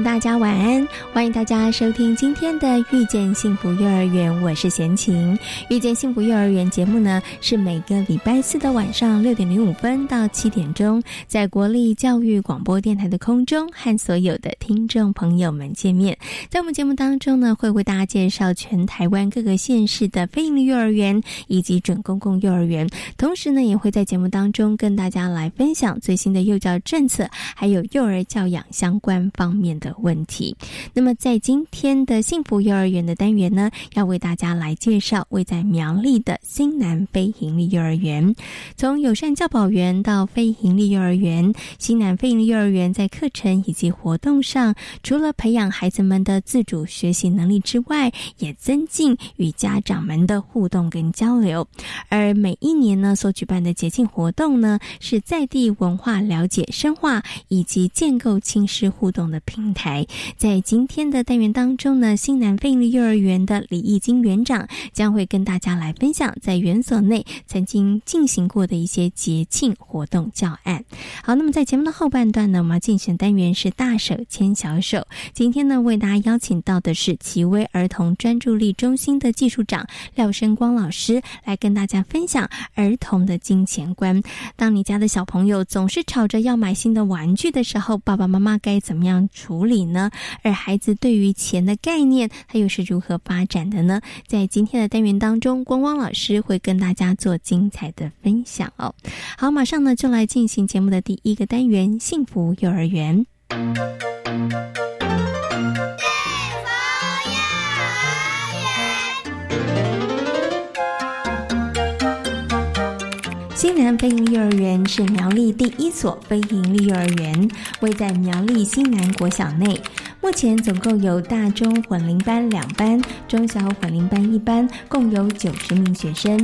大家晚安！欢迎大家收听今天的《遇见幸福幼儿园》，我是贤琴。《遇见幸福幼儿园》节目呢，是每个礼拜四的晚上六点零五分到七点钟，在国立教育广播电台的空中和所有的听众朋友们见面。在我们节目当中呢，会为大家介绍全台湾各个县市的非营利幼儿园以及准公共幼儿园，同时呢，也会在节目当中跟大家来分享最新的幼教政策，还有幼儿教养相关方。方面的问题。那么，在今天的幸福幼儿园的单元呢，要为大家来介绍位在苗栗的新南非营利幼儿园。从友善教保员到非营利幼儿园，新南非营利幼儿园在课程以及活动上，除了培养孩子们的自主学习能力之外，也增进与家长们的互动跟交流。而每一年呢，所举办的节庆活动呢，是在地文化了解深化以及建构亲师互动的。平台在今天的单元当中呢，新南飞利幼儿园的李义金园长将会跟大家来分享在园所内曾经进行过的一些节庆活动教案。好，那么在节目的后半段呢，我们要进选单元是大手牵小手。今天呢，为大家邀请到的是奇威儿童专注力中心的技术长廖生光老师，来跟大家分享儿童的金钱观。当你家的小朋友总是吵着要买新的玩具的时候，爸爸妈妈该怎么样？处理呢？而孩子对于钱的概念，它又是如何发展的呢？在今天的单元当中，光光老师会跟大家做精彩的分享哦。好，马上呢就来进行节目的第一个单元——幸福幼儿园。新南飞营幼儿园是苗栗第一所非营利幼儿园，位在苗栗新南国小内。目前总共有大中混龄班两班，中小混龄班一班，共有九十名学生。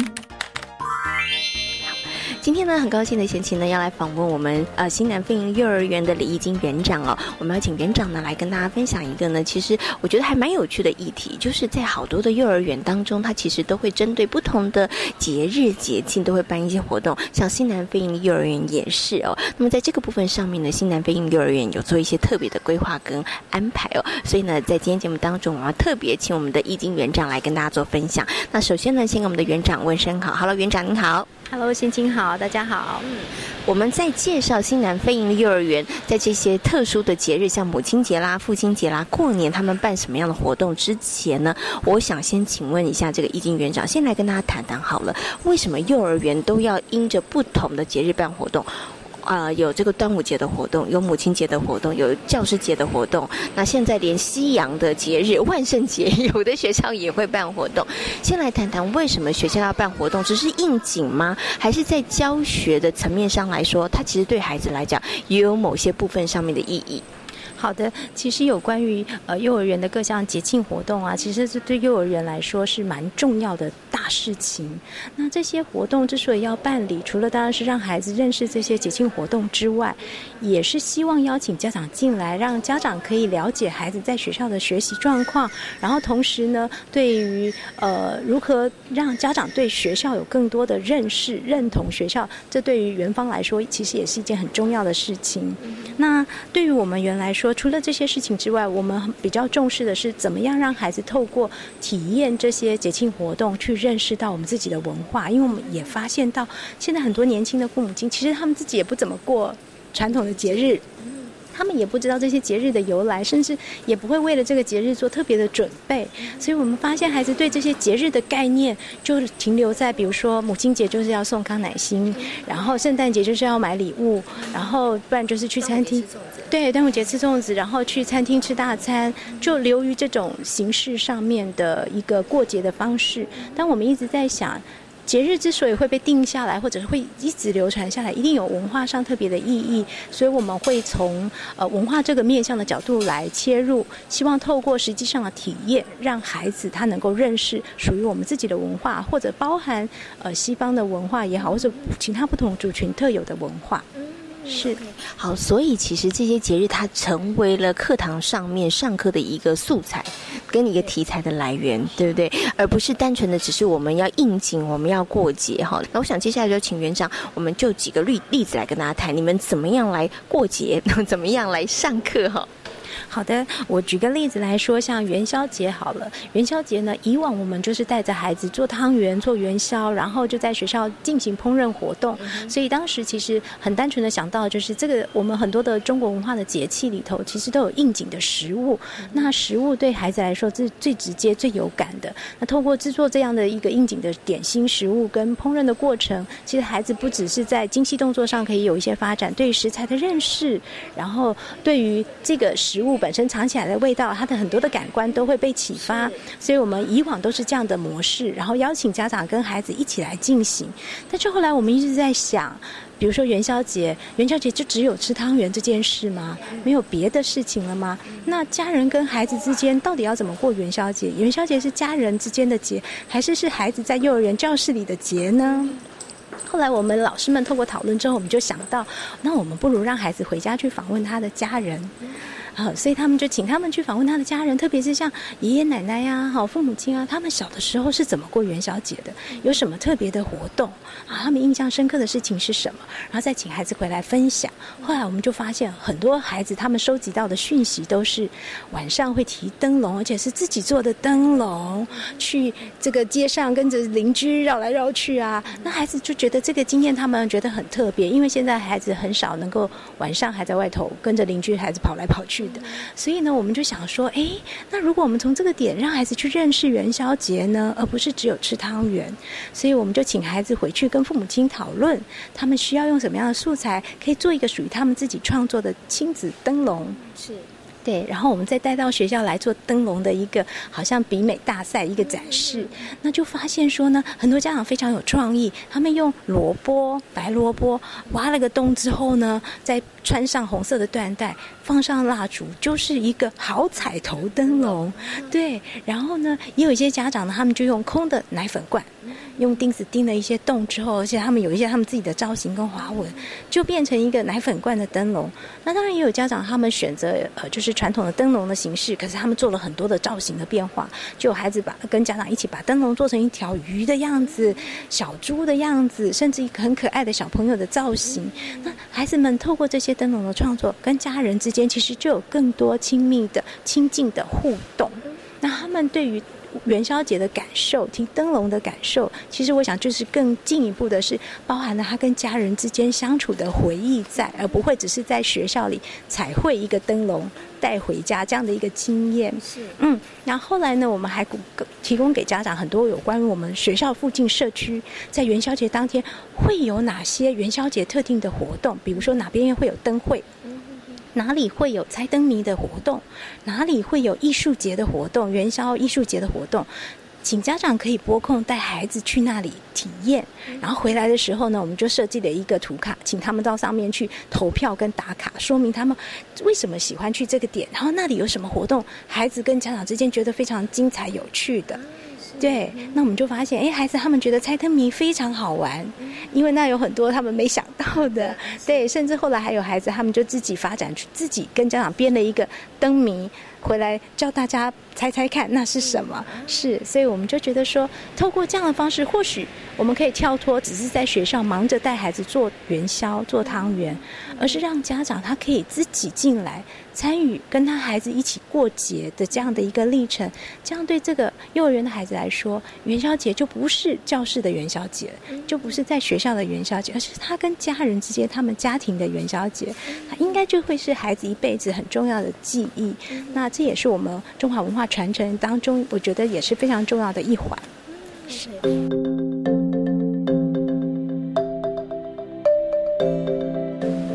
今天呢，很高兴的贤琴呢要来访问我们呃新南飞营幼儿园的李义金园长哦。我们要请园长呢来跟大家分享一个呢，其实我觉得还蛮有趣的议题，就是在好多的幼儿园当中，它其实都会针对不同的节日节庆都会办一些活动，像新南飞营幼儿园也是哦。那么在这个部分上面呢，新南飞营幼儿园有做一些特别的规划跟安排哦。所以呢，在今天节目当中，我要特别请我们的义金园长来跟大家做分享。那首先呢，先跟我们的园长问声好好了园长您好。Hello，心情好，大家好。嗯，我们在介绍新南飞营的幼儿园，在这些特殊的节日，像母亲节啦、父亲节啦、过年，他们办什么样的活动之前呢？我想先请问一下这个易经园长，先来跟大家谈谈好了，为什么幼儿园都要因着不同的节日办活动？啊，有这个端午节的活动，有母亲节的活动，有教师节的活动。那现在连西洋的节日万圣节，有的学校也会办活动。先来谈谈为什么学校要办活动，只是应景吗？还是在教学的层面上来说，它其实对孩子来讲也有某些部分上面的意义？好的，其实有关于呃幼儿园的各项节庆活动啊，其实是对幼儿园来说是蛮重要的大事情。那这些活动之所以要办理，除了当然是让孩子认识这些节庆活动之外，也是希望邀请家长进来，让家长可以了解孩子在学校的学习状况，然后同时呢，对于呃如何让家长对学校有更多的认识、认同学校，这对于园方来说其实也是一件很重要的事情。那对于我们园来说，除了这些事情之外，我们比较重视的是怎么样让孩子透过体验这些节庆活动，去认识到我们自己的文化。因为我们也发现到，现在很多年轻的父母亲，其实他们自己也不怎么过传统的节日。他们也不知道这些节日的由来，甚至也不会为了这个节日做特别的准备。所以我们发现孩子对这些节日的概念，就停留在比如说母亲节就是要送康乃馨，然后圣诞节就是要买礼物，然后不然就是去餐厅。对，端午节吃粽子，然后去餐厅吃大餐，就流于这种形式上面的一个过节的方式。但我们一直在想。节日之所以会被定下来，或者是会一直流传下来，一定有文化上特别的意义。所以我们会从呃文化这个面向的角度来切入，希望透过实际上的体验，让孩子他能够认识属于我们自己的文化，或者包含呃西方的文化也好，或者其他不同族群特有的文化。是好，所以其实这些节日它成为了课堂上面上课的一个素材，跟一个题材的来源，对不对？而不是单纯的只是我们要应景，我们要过节哈。那我想接下来就请园长，我们就几个例例子来跟大家谈，你们怎么样来过节，怎么样来上课哈。好的，我举个例子来说，像元宵节好了。元宵节呢，以往我们就是带着孩子做汤圆、做元宵，然后就在学校进行烹饪活动。所以当时其实很单纯的想到，就是这个我们很多的中国文化的节气里头，其实都有应景的食物。那食物对孩子来说是最直接、最有感的。那透过制作这样的一个应景的点心食物跟烹饪的过程，其实孩子不只是在精细动作上可以有一些发展，对食材的认识，然后对于这个食物。本身藏起来的味道，它的很多的感官都会被启发，所以我们以往都是这样的模式，然后邀请家长跟孩子一起来进行。但是后来我们一直在想，比如说元宵节，元宵节就只有吃汤圆这件事吗？没有别的事情了吗？那家人跟孩子之间到底要怎么过元宵节？元宵节是家人之间的节，还是是孩子在幼儿园教室里的节呢？后来我们老师们透过讨论之后，我们就想到，那我们不如让孩子回家去访问他的家人。啊，所以他们就请他们去访问他的家人，特别是像爷爷奶奶呀、好父母亲啊，他们小的时候是怎么过元宵节的？有什么特别的活动啊？他们印象深刻的事情是什么？然后再请孩子回来分享。后来我们就发现，很多孩子他们收集到的讯息都是晚上会提灯笼，而且是自己做的灯笼，去这个街上跟着邻居绕来绕去啊。那孩子就觉得这个经验他们觉得很特别，因为现在孩子很少能够晚上还在外头跟着邻居孩子跑来跑去。所以呢，我们就想说，哎，那如果我们从这个点让孩子去认识元宵节呢，而不是只有吃汤圆，所以我们就请孩子回去跟父母亲讨论，他们需要用什么样的素材，可以做一个属于他们自己创作的亲子灯笼。是。对，然后我们再带到学校来做灯笼的一个好像比美大赛一个展示，那就发现说呢，很多家长非常有创意，他们用萝卜白萝卜挖了个洞之后呢，再穿上红色的缎带，放上蜡烛，就是一个好彩头灯笼。对，然后呢，也有一些家长呢，他们就用空的奶粉罐。用钉子钉了一些洞之后，而且他们有一些他们自己的造型跟花纹，就变成一个奶粉罐的灯笼。那当然也有家长他们选择呃就是传统的灯笼的形式，可是他们做了很多的造型的变化。就有孩子把跟家长一起把灯笼做成一条鱼的样子、小猪的样子，甚至一个很可爱的小朋友的造型。那孩子们透过这些灯笼的创作，跟家人之间其实就有更多亲密的、亲近的互动。那他们对于元宵节的感受，听灯笼的感受，其实我想就是更进一步的是，包含了他跟家人之间相处的回忆在，而不会只是在学校里彩绘一个灯笼带回家这样的一个经验。是，嗯，然后后来呢，我们还提供给家长很多有关于我们学校附近社区在元宵节当天会有哪些元宵节特定的活动，比如说哪边会有灯会。哪里会有猜灯谜的活动？哪里会有艺术节的活动？元宵艺术节的活动，请家长可以拨空带孩子去那里体验。然后回来的时候呢，我们就设计了一个图卡，请他们到上面去投票跟打卡，说明他们为什么喜欢去这个点，然后那里有什么活动，孩子跟家长之间觉得非常精彩有趣的。对，那我们就发现，哎，孩子他们觉得猜灯谜非常好玩，因为那有很多他们没想到的。对，甚至后来还有孩子，他们就自己发展出自己跟家长编了一个灯谜。回来教大家猜猜看那是什么？是，所以我们就觉得说，透过这样的方式，或许我们可以跳脱，只是在学校忙着带孩子做元宵、做汤圆，而是让家长他可以自己进来。参与跟他孩子一起过节的这样的一个历程，这样对这个幼儿园的孩子来说，元宵节就不是教室的元宵节，就不是在学校的元宵节，而是他跟家人之间、他们家庭的元宵节，他应该就会是孩子一辈子很重要的记忆。那这也是我们中华文化传承当中，我觉得也是非常重要的一环。是。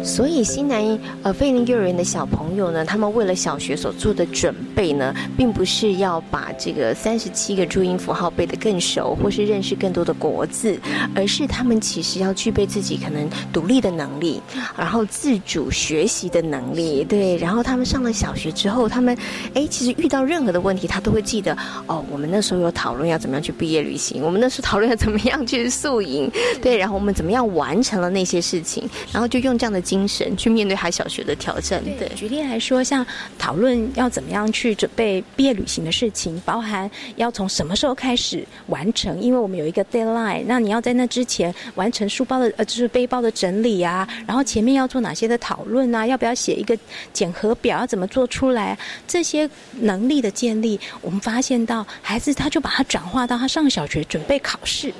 所以，新南呃菲林幼儿园的小朋友呢，他们为了小学所做的准备呢，并不是要把这个三十七个注音符号背得更熟，或是认识更多的国字，而是他们其实要具备自己可能独立的能力，然后自主学习的能力。对，然后他们上了小学之后，他们哎，其实遇到任何的问题，他都会记得哦。我们那时候有讨论要怎么样去毕业旅行，我们那时候讨论要怎么样去宿营，对，然后我们怎么样完成了那些事情，然后就用这样的经。精神去面对他小学的挑战。对，举例来说，像讨论要怎么样去准备毕业旅行的事情，包含要从什么时候开始完成，因为我们有一个 deadline，那你要在那之前完成书包的呃，就是背包的整理啊，然后前面要做哪些的讨论啊，要不要写一个检核表，要怎么做出来，这些能力的建立，我们发现到孩子他就把它转化到他上小学准备考试。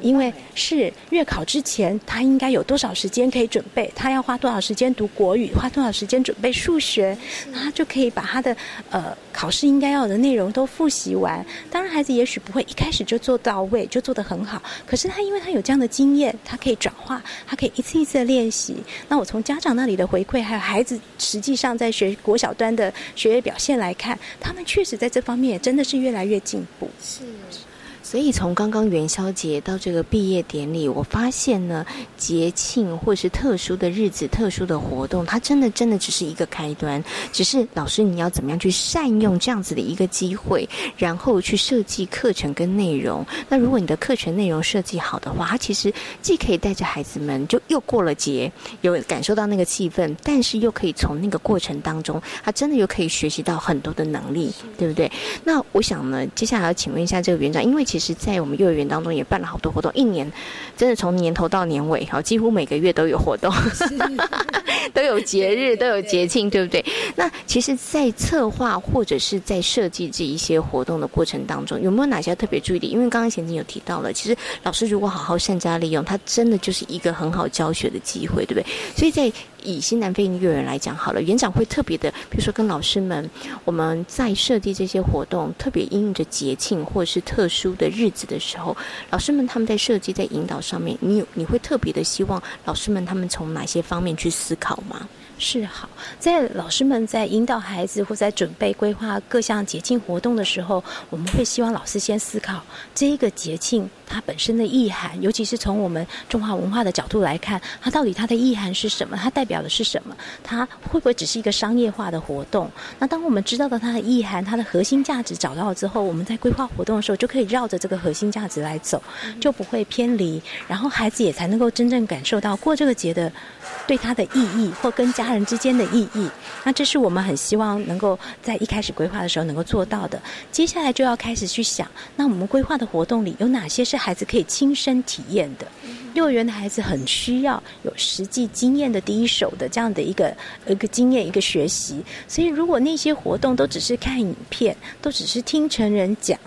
因为是月考之前，他应该有多少时间可以准备？他要花多少时间读国语？花多少时间准备数学？那他就可以把他的呃考试应该要的内容都复习完。当然，孩子也许不会一开始就做到位，就做得很好。可是他因为他有这样的经验，他可以转化，他可以一次一次的练习。那我从家长那里的回馈，还有孩子实际上在学国小端的学业表现来看，他们确实在这方面真的是越来越进步。是。所以从刚刚元宵节到这个毕业典礼，我发现呢，节庆或是特殊的日子、特殊的活动，它真的真的只是一个开端。只是老师你要怎么样去善用这样子的一个机会，然后去设计课程跟内容。那如果你的课程内容设计好的话，它其实既可以带着孩子们就又过了节，有感受到那个气氛，但是又可以从那个过程当中，他真的又可以学习到很多的能力，对不对？那我想呢，接下来要请问一下这个园长，因为其其实，在我们幼儿园当中也办了好多活动，一年真的从年头到年尾，哈，几乎每个月都有活动，都有节日，都有节庆，对不对？那其实，在策划或者是在设计这一些活动的过程当中，有没有哪些特别注意的？因为刚刚前景有提到了，其实老师如果好好善加利用，它真的就是一个很好教学的机会，对不对？所以在以新南非音乐人来讲好了，园长会特别的，比如说跟老师们，我们在设计这些活动，特别应着节庆或者是特殊的日子的时候，老师们他们在设计在引导上面，你有你会特别的希望老师们他们从哪些方面去思考吗？是好，在老师们在引导孩子或在准备规划各项节庆活动的时候，我们会希望老师先思考这一个节庆它本身的意涵，尤其是从我们中华文化的角度来看，它到底它的意涵是什么？它代表的是什么？它会不会只是一个商业化的活动？那当我们知道了它的意涵，它的核心价值找到了之后，我们在规划活动的时候就可以绕着这个核心价值来走，就不会偏离，然后孩子也才能够真正感受到过这个节的对他的意义或跟。家人之间的意义，那这是我们很希望能够在一开始规划的时候能够做到的。接下来就要开始去想，那我们规划的活动里有哪些是孩子可以亲身体验的？幼儿园的孩子很需要有实际经验的第一手的这样的一个一个经验一个学习。所以，如果那些活动都只是看影片，都只是听成人讲。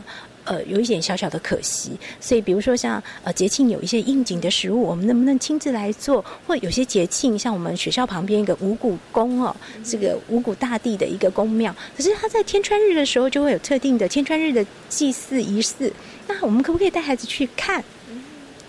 呃，有一点小小的可惜，所以比如说像呃节庆有一些应景的食物，我们能不能亲自来做？或有些节庆，像我们学校旁边一个五谷宫哦，这个五谷大帝的一个宫庙，可是他在天穿日的时候就会有特定的天穿日的祭祀仪式，那我们可不可以带孩子去看？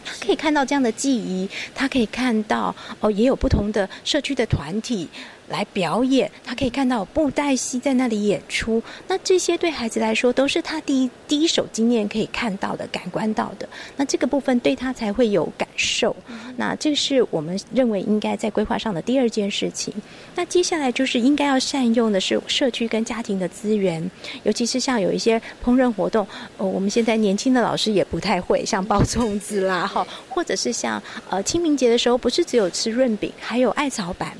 他可以看到这样的记忆，他可以看到哦，也有不同的社区的团体。来表演，他可以看到布袋戏在那里演出。那这些对孩子来说都是他第一第一手经验可以看到的、感官到的。那这个部分对他才会有感受。那这是我们认为应该在规划上的第二件事情。那接下来就是应该要善用的是社区跟家庭的资源，尤其是像有一些烹饪活动，呃，我们现在年轻的老师也不太会，像包粽子啦，哈，或者是像呃清明节的时候，不是只有吃润饼，还有艾草板。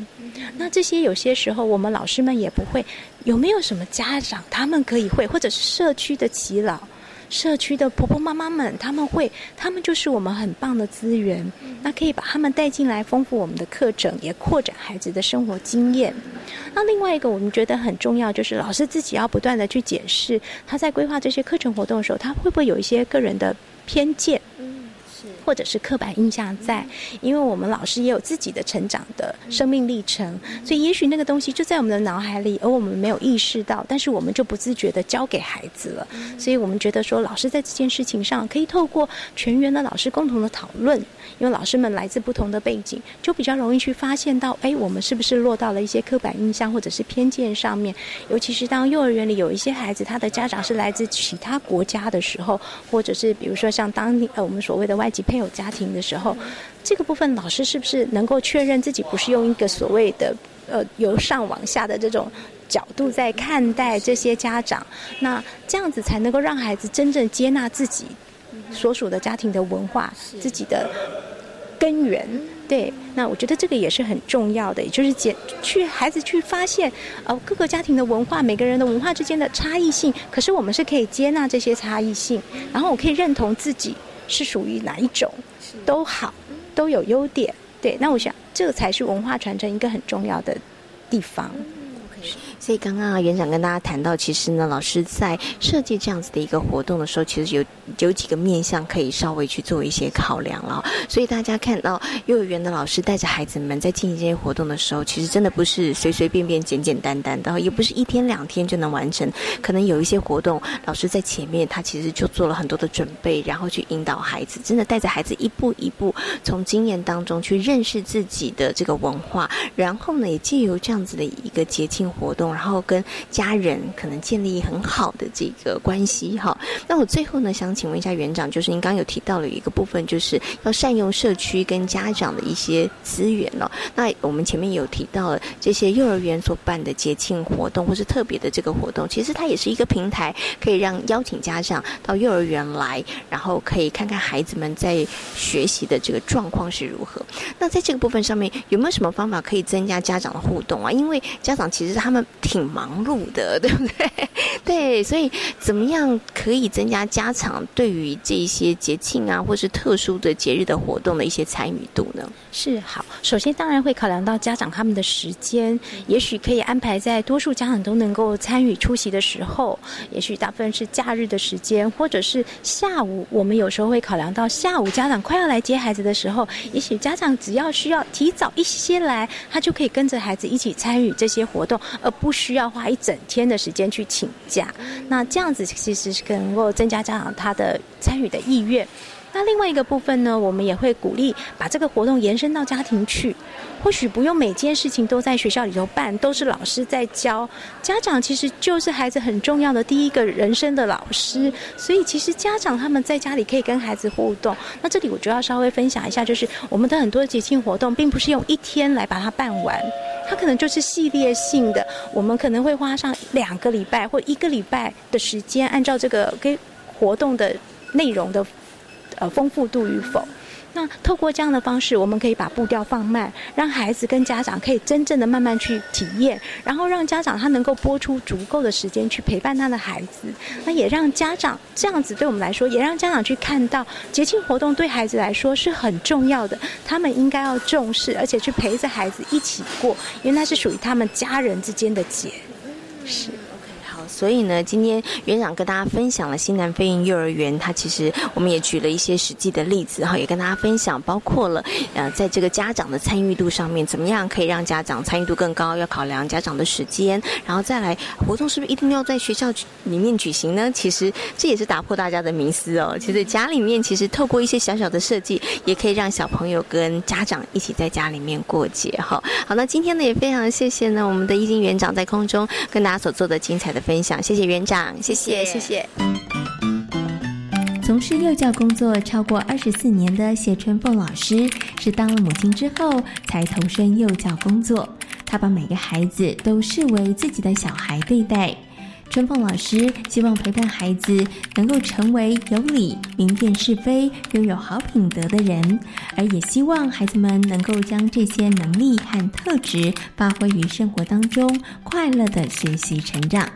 那这些有些时候我们老师们也不会，有没有什么家长他们可以会，或者是社区的耆老？社区的婆婆妈妈们，他们会，他们就是我们很棒的资源。那可以把他们带进来，丰富我们的课程，也扩展孩子的生活经验。那另外一个，我们觉得很重要，就是老师自己要不断的去检视，他在规划这些课程活动的时候，他会不会有一些个人的偏见。或者是刻板印象在，因为我们老师也有自己的成长的生命历程，所以也许那个东西就在我们的脑海里，而我们没有意识到，但是我们就不自觉的教给孩子了。所以我们觉得说，老师在这件事情上可以透过全员的老师共同的讨论，因为老师们来自不同的背景，就比较容易去发现到，哎，我们是不是落到了一些刻板印象或者是偏见上面？尤其是当幼儿园里有一些孩子，他的家长是来自其他国家的时候，或者是比如说像当年呃我们所谓的外籍。配偶家庭的时候，这个部分老师是不是能够确认自己不是用一个所谓的呃由上往下的这种角度在看待这些家长？那这样子才能够让孩子真正接纳自己所属的家庭的文化、自己的根源。对，那我觉得这个也是很重要的，也就是解去孩子去发现呃各个家庭的文化、每个人的文化之间的差异性，可是我们是可以接纳这些差异性，然后我可以认同自己。是属于哪一种，都好，都有优点。对，那我想，这个才是文化传承一个很重要的地方。所以刚刚啊，园长跟大家谈到，其实呢，老师在设计这样子的一个活动的时候，其实有有几个面向可以稍微去做一些考量了。所以大家看到幼儿园的老师带着孩子们在进行这些活动的时候，其实真的不是随随便便、简简单单的，也不是一天两天就能完成。可能有一些活动，老师在前面他其实就做了很多的准备，然后去引导孩子，真的带着孩子一步一步从经验当中去认识自己的这个文化，然后呢，也借由这样子的一个节庆活动。然后跟家人可能建立很好的这个关系哈。那我最后呢，想请问一下园长，就是您刚刚有提到了一个部分，就是要善用社区跟家长的一些资源哦。那我们前面有提到了这些幼儿园所办的节庆活动或是特别的这个活动，其实它也是一个平台，可以让邀请家长到幼儿园来，然后可以看看孩子们在学习的这个状况是如何。那在这个部分上面，有没有什么方法可以增加家长的互动啊？因为家长其实他们。挺忙碌的，对不对？对，所以怎么样可以增加家长对于这些节庆啊，或是特殊的节日的活动的一些参与度呢？是好，首先当然会考量到家长他们的时间，也许可以安排在多数家长都能够参与出席的时候，也许大部分是假日的时间，或者是下午。我们有时候会考量到下午家长快要来接孩子的时候，也许家长只要需要提早一些来，他就可以跟着孩子一起参与这些活动，而不不需要花一整天的时间去请假。那这样子其实是能够增加家长他的参与的意愿。那另外一个部分呢，我们也会鼓励把这个活动延伸到家庭去。或许不用每件事情都在学校里头办，都是老师在教。家长其实就是孩子很重要的第一个人生的老师，所以其实家长他们在家里可以跟孩子互动。那这里我就要稍微分享一下，就是我们的很多节庆活动，并不是用一天来把它办完，它可能就是系列性的。我们可能会花上两个礼拜或一个礼拜的时间，按照这个跟活动的内容的。呃，丰富度与否？那透过这样的方式，我们可以把步调放慢，让孩子跟家长可以真正的慢慢去体验，然后让家长他能够播出足够的时间去陪伴他的孩子。那也让家长这样子对我们来说，也让家长去看到节庆活动对孩子来说是很重要的，他们应该要重视，而且去陪着孩子一起过，因为那是属于他们家人之间的节。是。所以呢，今天园长跟大家分享了新南飞鹰幼儿园，它其实我们也举了一些实际的例子哈，也跟大家分享，包括了呃，在这个家长的参与度上面，怎么样可以让家长参与度更高？要考量家长的时间，然后再来活动是不是一定要在学校里面举行呢？其实这也是打破大家的迷思哦。其实家里面其实透过一些小小的设计，也可以让小朋友跟家长一起在家里面过节哈。好，那今天呢也非常谢谢呢我们的易经园长在空中跟大家所做的精彩的分享。谢谢园长，谢谢谢谢。从事幼教工作超过二十四年的谢春凤老师，是当了母亲之后才投身幼教工作。她把每个孩子都视为自己的小孩对待。春凤老师希望陪伴孩子能够成为有理、明辨是非、拥有好品德的人，而也希望孩子们能够将这些能力和特质发挥于生活当中，快乐的学习成长。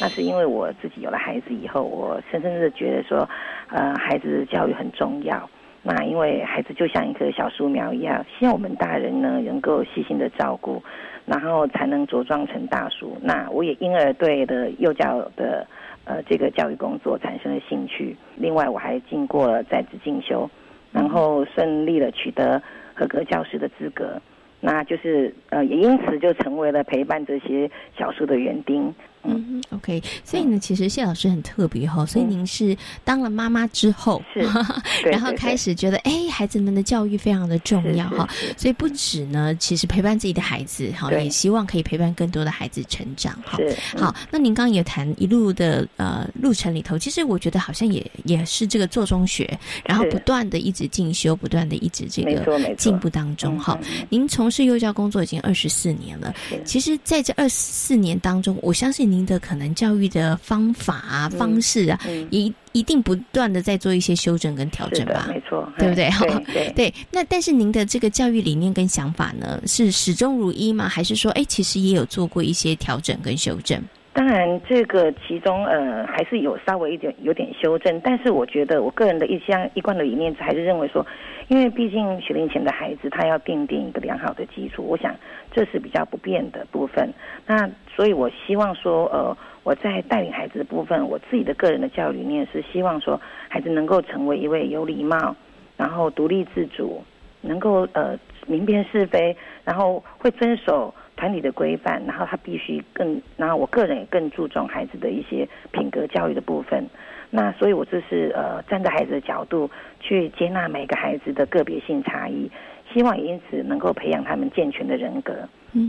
那是因为我自己有了孩子以后，我深深的觉得说，呃，孩子的教育很重要。那因为孩子就像一棵小树苗一样，希望我们大人呢能够细心的照顾，然后才能茁壮成大树。那我也因而对的幼教的呃这个教育工作产生了兴趣。另外，我还经过了在职进修，然后顺利的取得合格教师的资格。那就是呃，也因此就成为了陪伴这些小树的园丁。嗯，OK，所以呢，其实谢老师很特别哈，所以您是当了妈妈之后，是，然后开始觉得哎，孩子们的教育非常的重要哈，所以不止呢，其实陪伴自己的孩子哈，也希望可以陪伴更多的孩子成长哈。好，那您刚刚也谈一路的呃路程里头，其实我觉得好像也也是这个做中学，然后不断的一直进修，不断的一直这个进步当中哈。您从事幼教工作已经二十四年了，其实在这二十四年当中，我相信。您的可能教育的方法啊、方式啊，一一定不断的在做一些修正跟调整吧？没错，对不对？对 对。那但是您的这个教育理念跟想法呢，是始终如一吗？还是说，哎，其实也有做过一些调整跟修正？当然，这个其中呃，还是有稍微一点有点修正。但是我觉得，我个人的一项一贯的理念还是认为说，因为毕竟学龄前的孩子，他要奠定一个良好的基础，我想这是比较不变的部分。那所以，我希望说，呃，我在带领孩子的部分，我自己的个人的教育理念是希望说，孩子能够成为一位有礼貌，然后独立自主，能够呃明辨是非，然后会遵守团体的规范，然后他必须更，然后我个人也更注重孩子的一些品格教育的部分。那所以，我这是呃站在孩子的角度去接纳每个孩子的个别性差异。希望也因此能够培养他们健全的人格，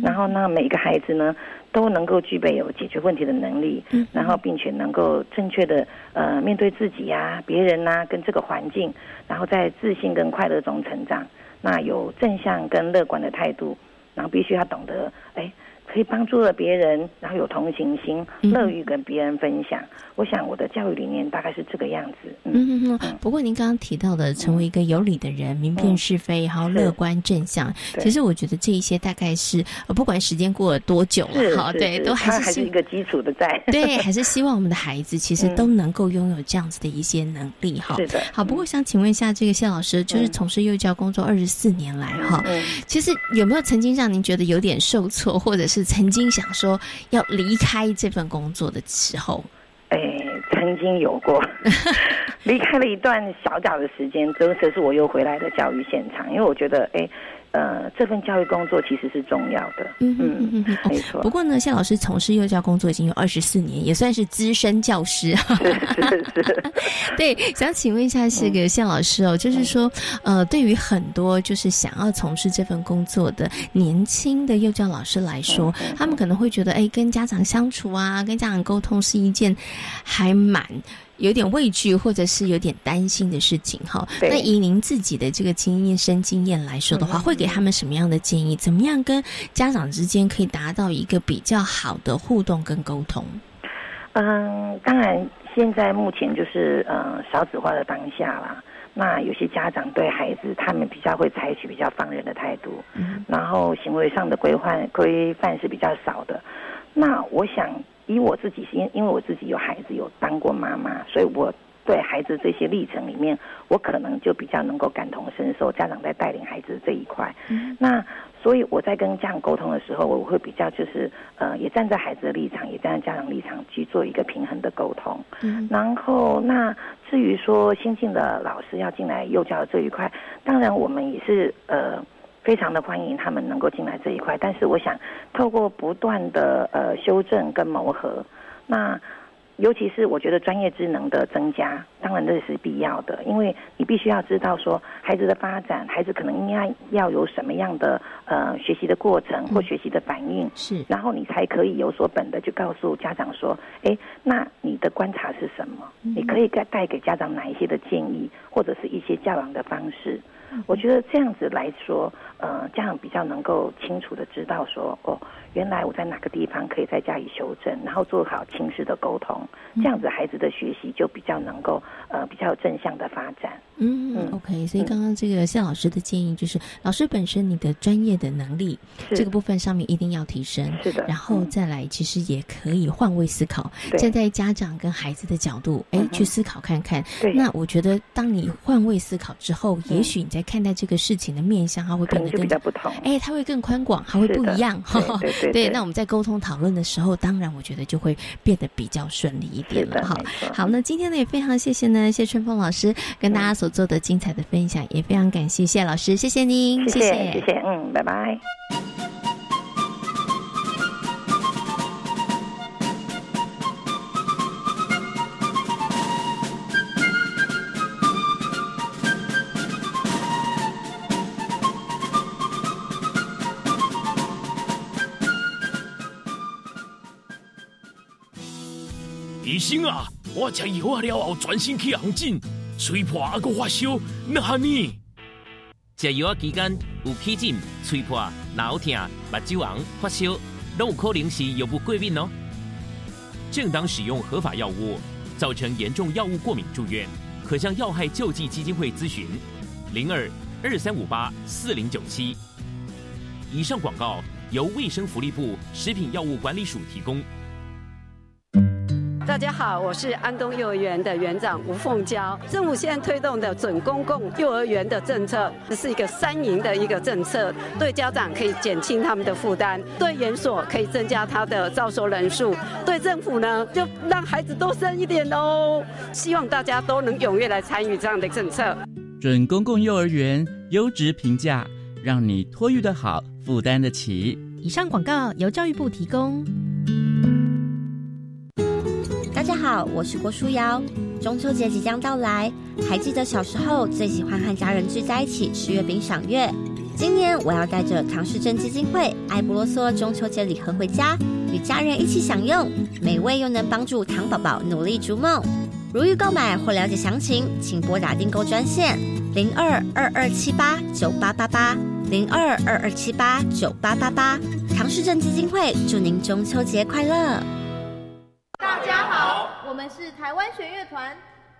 然后呢，每一个孩子呢都能够具备有解决问题的能力，然后并且能够正确的呃面对自己呀、别人呐、跟这个环境，然后在自信跟快乐中成长。那有正向跟乐观的态度，然后必须要懂得哎。可以帮助了别人，然后有同情心，乐于跟别人分享。我想我的教育理念大概是这个样子。嗯嗯。不过您刚刚提到的，成为一个有理的人，明辨是非，然后乐观正向，其实我觉得这一些大概是，不管时间过了多久了，哈，对，都还是一个基础的在。对，还是希望我们的孩子 其实都能够拥有这样子的一些能力，哈。是的。好，不过想请问一下，这个谢老师，就是从事幼教工作二十四年来，哈，其实有没有曾经让您觉得有点受挫，或者是？曾经想说要离开这份工作的时候，哎，曾经有过，离开了一段小小的时间，这这是我又回来的教育现场，因为我觉得，哎。呃，这份教育工作其实是重要的，嗯嗯嗯，没错。不过呢，谢老师从事幼教工作已经有二十四年，也算是资深教师。是是是。对，想请问一下，这个谢老师哦，就是说，呃，对于很多就是想要从事这份工作的年轻的幼教老师来说，他们可能会觉得，哎，跟家长相处啊，跟家长沟通是一件还蛮。有点畏惧，或者是有点担心的事情，哈。那以您自己的这个经验、生经验来说的话，会给他们什么样的建议？怎么样跟家长之间可以达到一个比较好的互动跟沟通？嗯，当然，现在目前就是呃少子化的当下啦。那有些家长对孩子，他们比较会采取比较放任的态度，嗯，然后行为上的规范规范是比较少的。那我想。以我自己，因因为我自己有孩子，有当过妈妈，所以我对孩子这些历程里面，我可能就比较能够感同身受。家长在带领孩子这一块，那所以我在跟家长沟通的时候，我会比较就是呃，也站在孩子的立场，也站在家长立场去做一个平衡的沟通。然后，那至于说新进的老师要进来幼教这一块，当然我们也是呃。非常的欢迎他们能够进来这一块，但是我想透过不断的呃修正跟磨合，那尤其是我觉得专业智能的增加，当然这是必要的，因为你必须要知道说孩子的发展，孩子可能应该要有什么样的呃学习的过程或学习的反应，是，然后你才可以有所本的去告诉家长说，哎，那你的观察是什么？你可以带带给家长哪一些的建议，或者是一些教养的方式。我觉得这样子来说，呃，家长比较能够清楚的知道说，哦，原来我在哪个地方可以再加以修正，然后做好亲师的沟通，这样子孩子的学习就比较能够比较有正向的发展。嗯，OK，所以刚刚这个谢老师的建议就是，老师本身你的专业的能力这个部分上面一定要提升，是的，然后再来其实也可以换位思考，站在家长跟孩子的角度，哎，去思考看看。那我觉得当你换位思考之后，也许你在看待这个事情的面向，它会变得更加不同，哎，它会更宽广，还会不一样。对对对。那我们在沟通讨论的时候，当然我觉得就会变得比较顺利一点了。哈，好，那今天呢也非常谢谢呢谢春风老师跟大家所做的精彩的。分享也非常感谢谢老师，谢谢您，谢谢谢谢，嗯，拜拜。医生啊，我吃药啊了后，全身去红疹。吹破还个发烧，那哈呢？食药期间有起疹、吹破、脑疼、目睭红、发烧，都有可能是药物过敏哦。正当使用合法药物，造成严重药物过敏住院，可向药害救济基金会咨询：零二二三五八四零九七。以上广告由卫生福利部食品药物管理署提供。大家好，我是安东幼儿园的园长吴凤娇。政府现在推动的准公共幼儿园的政策，是一个三赢的一个政策，对家长可以减轻他们的负担，对园所可以增加他的招收人数，对政府呢就让孩子多生一点哦。希望大家都能踊跃来参与这样的政策。准公共幼儿园优质评价，让你托育的好，负担得起。以上广告由教育部提供。我是郭书瑶。中秋节即将到来，还记得小时候最喜欢和家人聚在一起吃月饼赏月。今年我要带着唐氏症基金会爱不啰嗦中秋节礼盒回家，与家人一起享用，美味又能帮助糖宝宝努力逐梦。如欲购买或了解详情，请拨打订购专线零二二二七八九八八八零二二二七八九八八八。唐氏症基金会祝您中秋节快乐。大家好，是台湾弦乐团，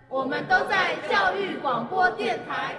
我们都在教育广播电台。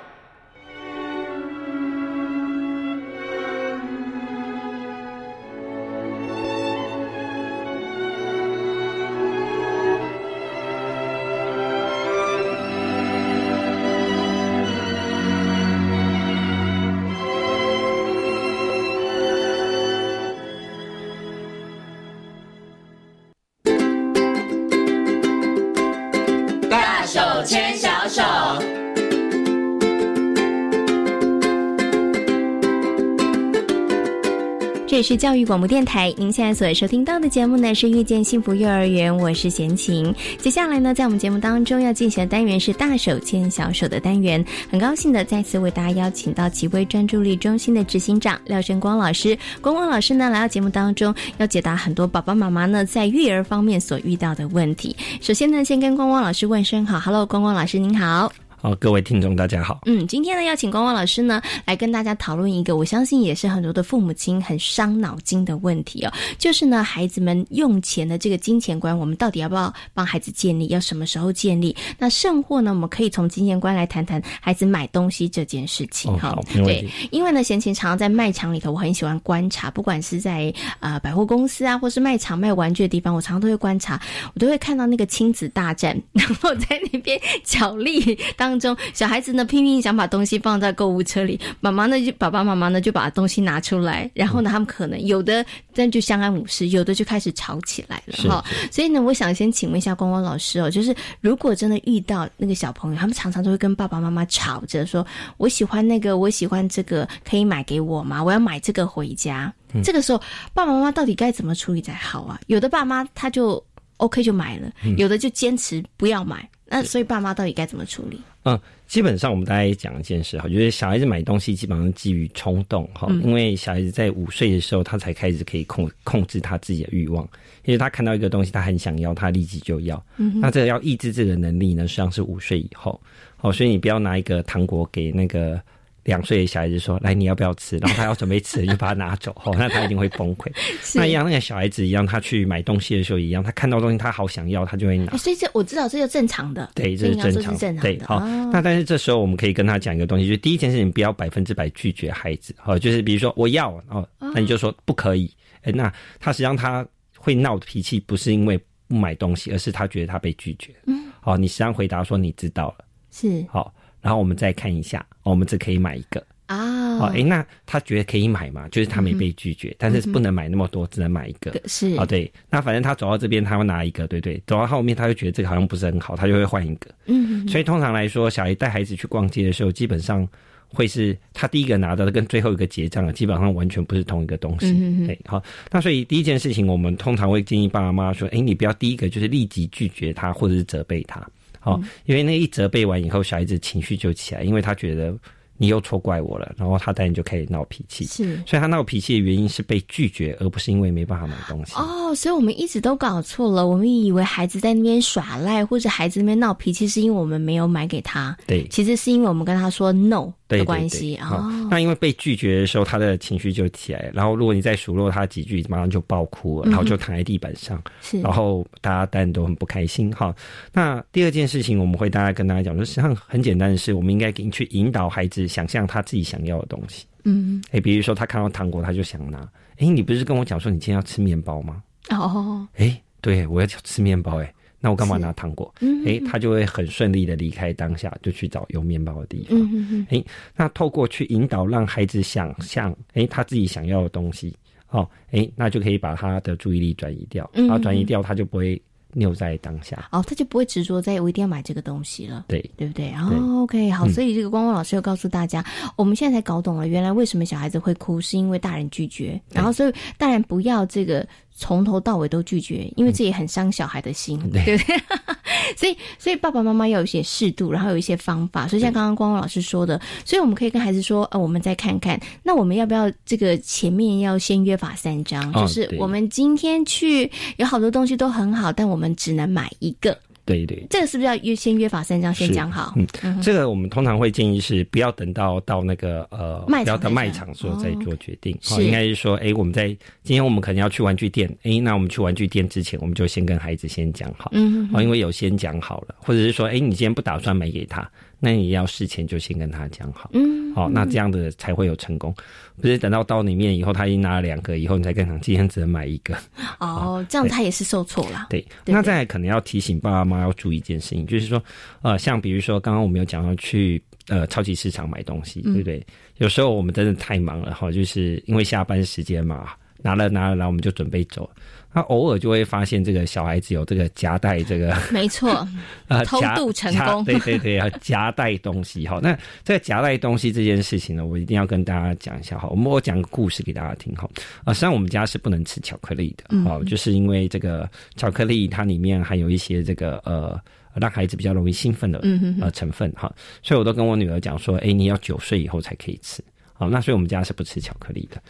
是教育广播电台，您现在所收听到的节目呢是遇见幸福幼儿园，我是贤琴。接下来呢，在我们节目当中要进行的单元是大手牵小手的单元。很高兴的再次为大家邀请到极微专注力中心的执行长廖振光老师。光光老师呢来到节目当中，要解答很多爸爸妈妈呢在育儿方面所遇到的问题。首先呢，先跟光光老师问声好，Hello，光光老师您好。好，各位听众，大家好。嗯，今天呢，要请光光老师呢来跟大家讨论一个，我相信也是很多的父母亲很伤脑筋的问题哦，就是呢，孩子们用钱的这个金钱观，我们到底要不要帮孩子建立？要什么时候建立？那甚或呢，我们可以从金钱观来谈谈孩子买东西这件事情。哈，对，因为呢，闲情常常在卖场里头，我很喜欢观察，不管是在啊百货公司啊，或是卖场卖玩具的地方，我常常都会观察，我都会看到那个亲子大战，然后在那边角力当。当中，小孩子呢拼命想把东西放在购物车里，妈妈呢就爸爸妈妈呢就把东西拿出来，然后呢他们可能有的但就相安无事，有的就开始吵起来了哈。所以呢，我想先请问一下光光老师哦，就是如果真的遇到那个小朋友，他们常常都会跟爸爸妈妈吵着说：“我喜欢那个，我喜欢这个，可以买给我吗？我要买这个回家。”这个时候，爸爸妈妈到底该怎么处理才好啊？有的爸妈他就 OK 就买了，有的就坚持不要买。那所以爸妈到底该怎么处理？嗯，基本上我们大家讲一件事哈，就是小孩子买东西基本上基于冲动哈，因为小孩子在五岁的时候，他才开始可以控控制他自己的欲望，因为他看到一个东西，他很想要，他立即就要。嗯那这个要抑制这个能力呢，实际上是五岁以后。哦，所以你不要拿一个糖果给那个两岁的小孩子说：“来，你要不要吃？”然后他要准备吃，就把它拿走。哦，那他一定会崩溃。那一样，那个小孩子一样，他去买东西的时候一样，他看到东西他好想要，他就会拿。所以这我知道，这就正常的。对，这是正常。正常对，好。那但是这时候我们可以跟他讲一个东西，就是第一件事情不要百分之百拒绝孩子。哦，就是比如说我要哦，那你就说不可以。哎，那他实际上他会闹脾气，不是因为不买东西，而是他觉得他被拒绝。嗯。好，你实际上回答说你知道了。是。好。然后我们再看一下，我们只可以买一个啊。哦，哎，那他觉得可以买嘛？就是他没被拒绝，但是不能买那么多，只能买一个。是哦，对。那反正他走到这边，他会拿一个，对对。走到后面，他就觉得这个好像不是很好，他就会换一个。嗯。所以通常来说，小孩带孩子去逛街的时候，基本上会是他第一个拿到的，跟最后一个结账的，基本上完全不是同一个东西。嗯对，好。那所以第一件事情，我们通常会建议爸爸妈妈说：“哎，你不要第一个就是立即拒绝他，或者是责备他。”好，因为那一责备完以后，小孩子情绪就起来，因为他觉得你又错怪我了，然后他当然就开始闹脾气。是，所以他闹脾气的原因是被拒绝，而不是因为没办法买东西。哦，所以我们一直都搞错了，我们以为孩子在那边耍赖，或者孩子那边闹脾气，是因为我们没有买给他。对，其实是因为我们跟他说 no。的关系啊，那因为被拒绝的时候，他的情绪就起来，然后如果你再数落他几句，马上就爆哭了，然后就躺在地板上，是然后大家当然都很不开心哈。那第二件事情，我们会大家跟大家讲，说实际上很简单的是，我们应该给你去引导孩子想象他自己想要的东西。嗯，哎，比如说他看到糖果，他就想拿。哎，你不是跟我讲说你今天要吃面包吗？哦，哎，对我要吃面包，哎。那我干嘛拿糖果？哎，他就会很顺利的离开当下，就去找有面包的地方。嗯哎，那透过去引导，让孩子想象，哎，他自己想要的东西，哦，哎，那就可以把他的注意力转移掉，然后转移掉，他就不会。留在当下。哦，他就不会执着在我一定要买这个东西了，对。对不对？哦，OK，好，所以这个光光老师又告诉大家，我们现在才搞懂了，原来为什么小孩子会哭，是因为大人拒绝，然后所以大人不要这个从头到尾都拒绝，因为这也很伤小孩的心，对不对？所以所以爸爸妈妈要有一些适度，然后有一些方法。所以像刚刚光光老师说的，所以我们可以跟孩子说，呃，我们再看看，那我们要不要这个前面要先约法三章，就是我们今天去有好多东西都很好，但我们只能买一个。对对，这个是不是要约先约法三章先讲好？嗯，这个我们通常会建议是不要等到到那个呃，不要到卖场时候再做决定。哦，应该是说，哎，我们在今天我们可能要去玩具店，哎，那我们去玩具店之前，我们就先跟孩子先讲好。嗯，哦，因为有先讲好了，或者是说，哎，你今天不打算买给他。那你要事前就先跟他讲好，嗯，好，那这样的才会有成功，不是等到到里面以后，他已经拿了两个，以后你再跟他今天只能买一个，哦，这样他也是受挫了。对，那再可能要提醒爸爸妈妈要注意一件事情，就是说，呃，像比如说刚刚我们有讲到去呃超级市场买东西，对不对？有时候我们真的太忙了哈，就是因为下班时间嘛，拿了拿了，然后我们就准备走。他偶尔就会发现这个小孩子有这个夹带这个，没错，呃，偷渡成功，对对对，要夹带东西哈。那这个夹带东西这件事情呢，我一定要跟大家讲一下哈。我们我讲个故事给大家听哈。啊，实际上我们家是不能吃巧克力的，哦，就是因为这个巧克力它里面含有一些这个呃让孩子比较容易兴奋的呃成分哈，所以我都跟我女儿讲说，哎，你要九岁以后才可以吃。好，那所以我们家是不吃巧克力的。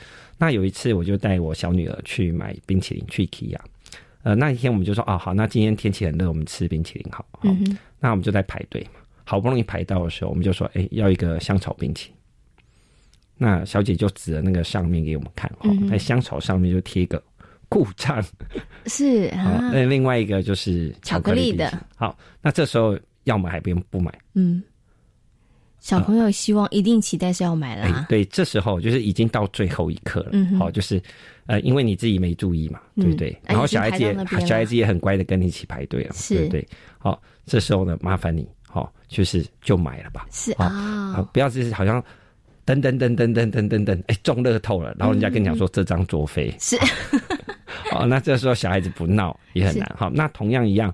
那有一次，我就带我小女儿去买冰淇淋去 Kia，呃，那一天我们就说，哦，好，那今天天气很热，我们吃冰淇淋好。好，那我们就在排队嘛，好不容易排到的时候，我们就说，哎，要一个香草冰淇淋。那小姐就指了那个上面给我们看，哈，在香草上面就贴一个故障，是 啊，那另外一个就是巧克力的。好，那这时候要买还不用不买？嗯。小朋友希望一定期待是要买啦，对，这时候就是已经到最后一刻了，嗯好，就是呃，因为你自己没注意嘛，对不对？然后小孩子也小孩子也很乖的跟你一起排队了，对不对？好，这时候呢，麻烦你，好，就是就买了吧，是啊，不要就是好像等等等等等等等等，哎，中乐透了，然后人家跟你讲说这张作废，是，哦，那这时候小孩子不闹也很难，好，那同样一样，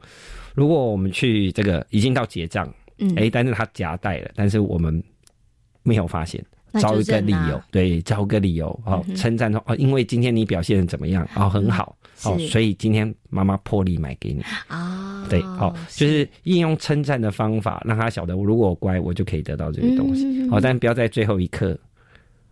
如果我们去这个已经到结账。嗯，哎，但是他夹带了，但是我们没有发现，找一个理由，对，找个理由，哦，称赞说，哦，因为今天你表现的怎么样，哦，很好，哦，所以今天妈妈破例买给你，啊，对，哦，就是应用称赞的方法，让他晓得，如果我乖，我就可以得到这些东西，好，但不要在最后一刻，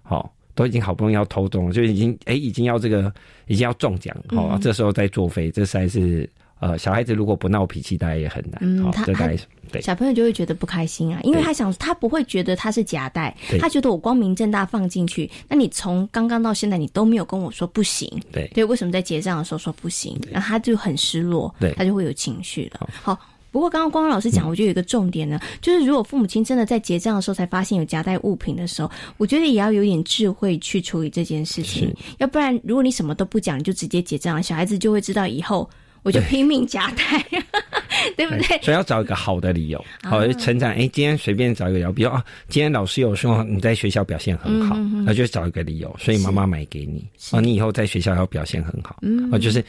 好，都已经好不容易要偷中了，就已经，哎，已经要这个，已经要中奖，哦，这时候再作废，这实在是。呃，小孩子如果不闹脾气，大家也很难。嗯，他对小朋友就会觉得不开心啊，因为他想他不会觉得他是夹带，他觉得我光明正大放进去，那你从刚刚到现在你都没有跟我说不行，对对，为什么在结账的时候说不行？然后他就很失落，对，他就会有情绪了。好。不过，刚刚光光老师讲，我觉得有一个重点呢，就是如果父母亲真的在结账的时候才发现有夹带物品的时候，我觉得也要有点智慧去处理这件事情。要不然，如果你什么都不讲，你就直接结账，小孩子就会知道以后我就拼命夹带，对不对？所以要找一个好的理由，好成长。哎，今天随便找一个理由，比如啊，今天老师有说你在学校表现很好，那就找一个理由，所以妈妈买给你，啊，你以后在学校要表现很好，啊，就是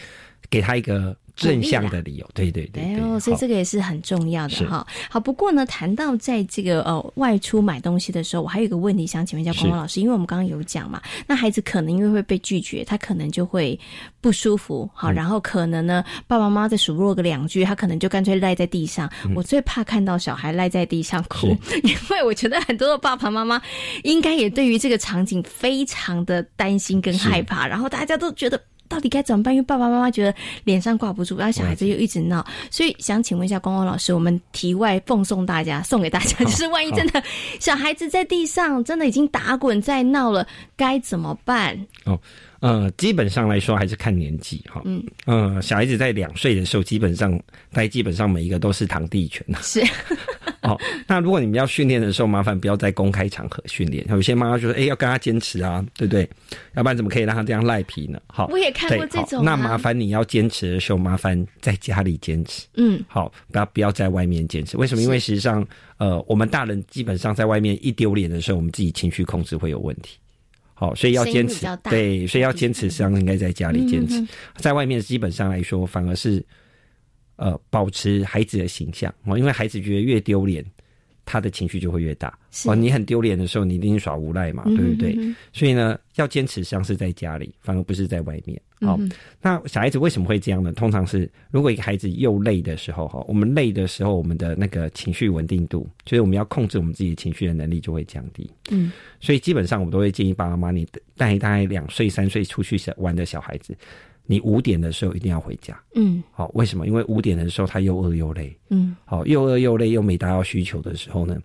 给他一个。正向的理由，对对对，哎呦，所以这个也是很重要的哈。好，不过呢，谈到在这个呃外出买东西的时候，我还有一个问题想请问一下光光老师，因为我们刚刚有讲嘛，那孩子可能因为会被拒绝，他可能就会不舒服，好，然后可能呢，爸爸妈妈再数落个两句，他可能就干脆赖在地上。我最怕看到小孩赖在地上哭，因为我觉得很多的爸爸妈妈应该也对于这个场景非常的担心跟害怕，然后大家都觉得。到底该怎么办？因为爸爸妈妈觉得脸上挂不住，然后小孩子又一直闹，所以想请问一下光光老师，我们题外奉送大家，送给大家，就是万一真的小孩子在地上真的已经打滚在闹了，该怎么办？哦。呃，基本上来说还是看年纪哈。嗯，呃，小孩子在两岁的时候，基本上，大家基本上每一个都是堂弟犬。是。哦，那如果你们要训练的时候，麻烦不要在公开场合训练。有些妈妈就说：“哎，要跟他坚持啊，对不对？要不然怎么可以让他这样赖皮呢？”好，我也看过这种。那麻烦你要坚持的时候，麻烦在家里坚持。嗯，好，不要不要在外面坚持。为什么？因为实际上，呃，我们大人基本上在外面一丢脸的时候，我们自己情绪控制会有问题。好，所以要坚持，对，所以要坚持，实际上应该在家里坚持，在外面基本上来说，反而是呃保持孩子的形象哦，因为孩子觉得越丢脸，他的情绪就会越大。哦，你很丢脸的时候，你一定耍无赖嘛，对不对？所以呢，要坚持，像是在家里，反而不是在外面。好，那小孩子为什么会这样呢？通常是如果一个孩子又累的时候，哈，我们累的时候，我们的那个情绪稳定度，就是我们要控制我们自己的情绪的能力就会降低。嗯，所以基本上我们都会建议爸爸妈妈，你带大概两岁、三岁出去玩的小孩子，你五点的时候一定要回家。嗯，好，为什么？因为五点的时候他又饿又累。嗯，好，又饿又累又没达到需求的时候呢，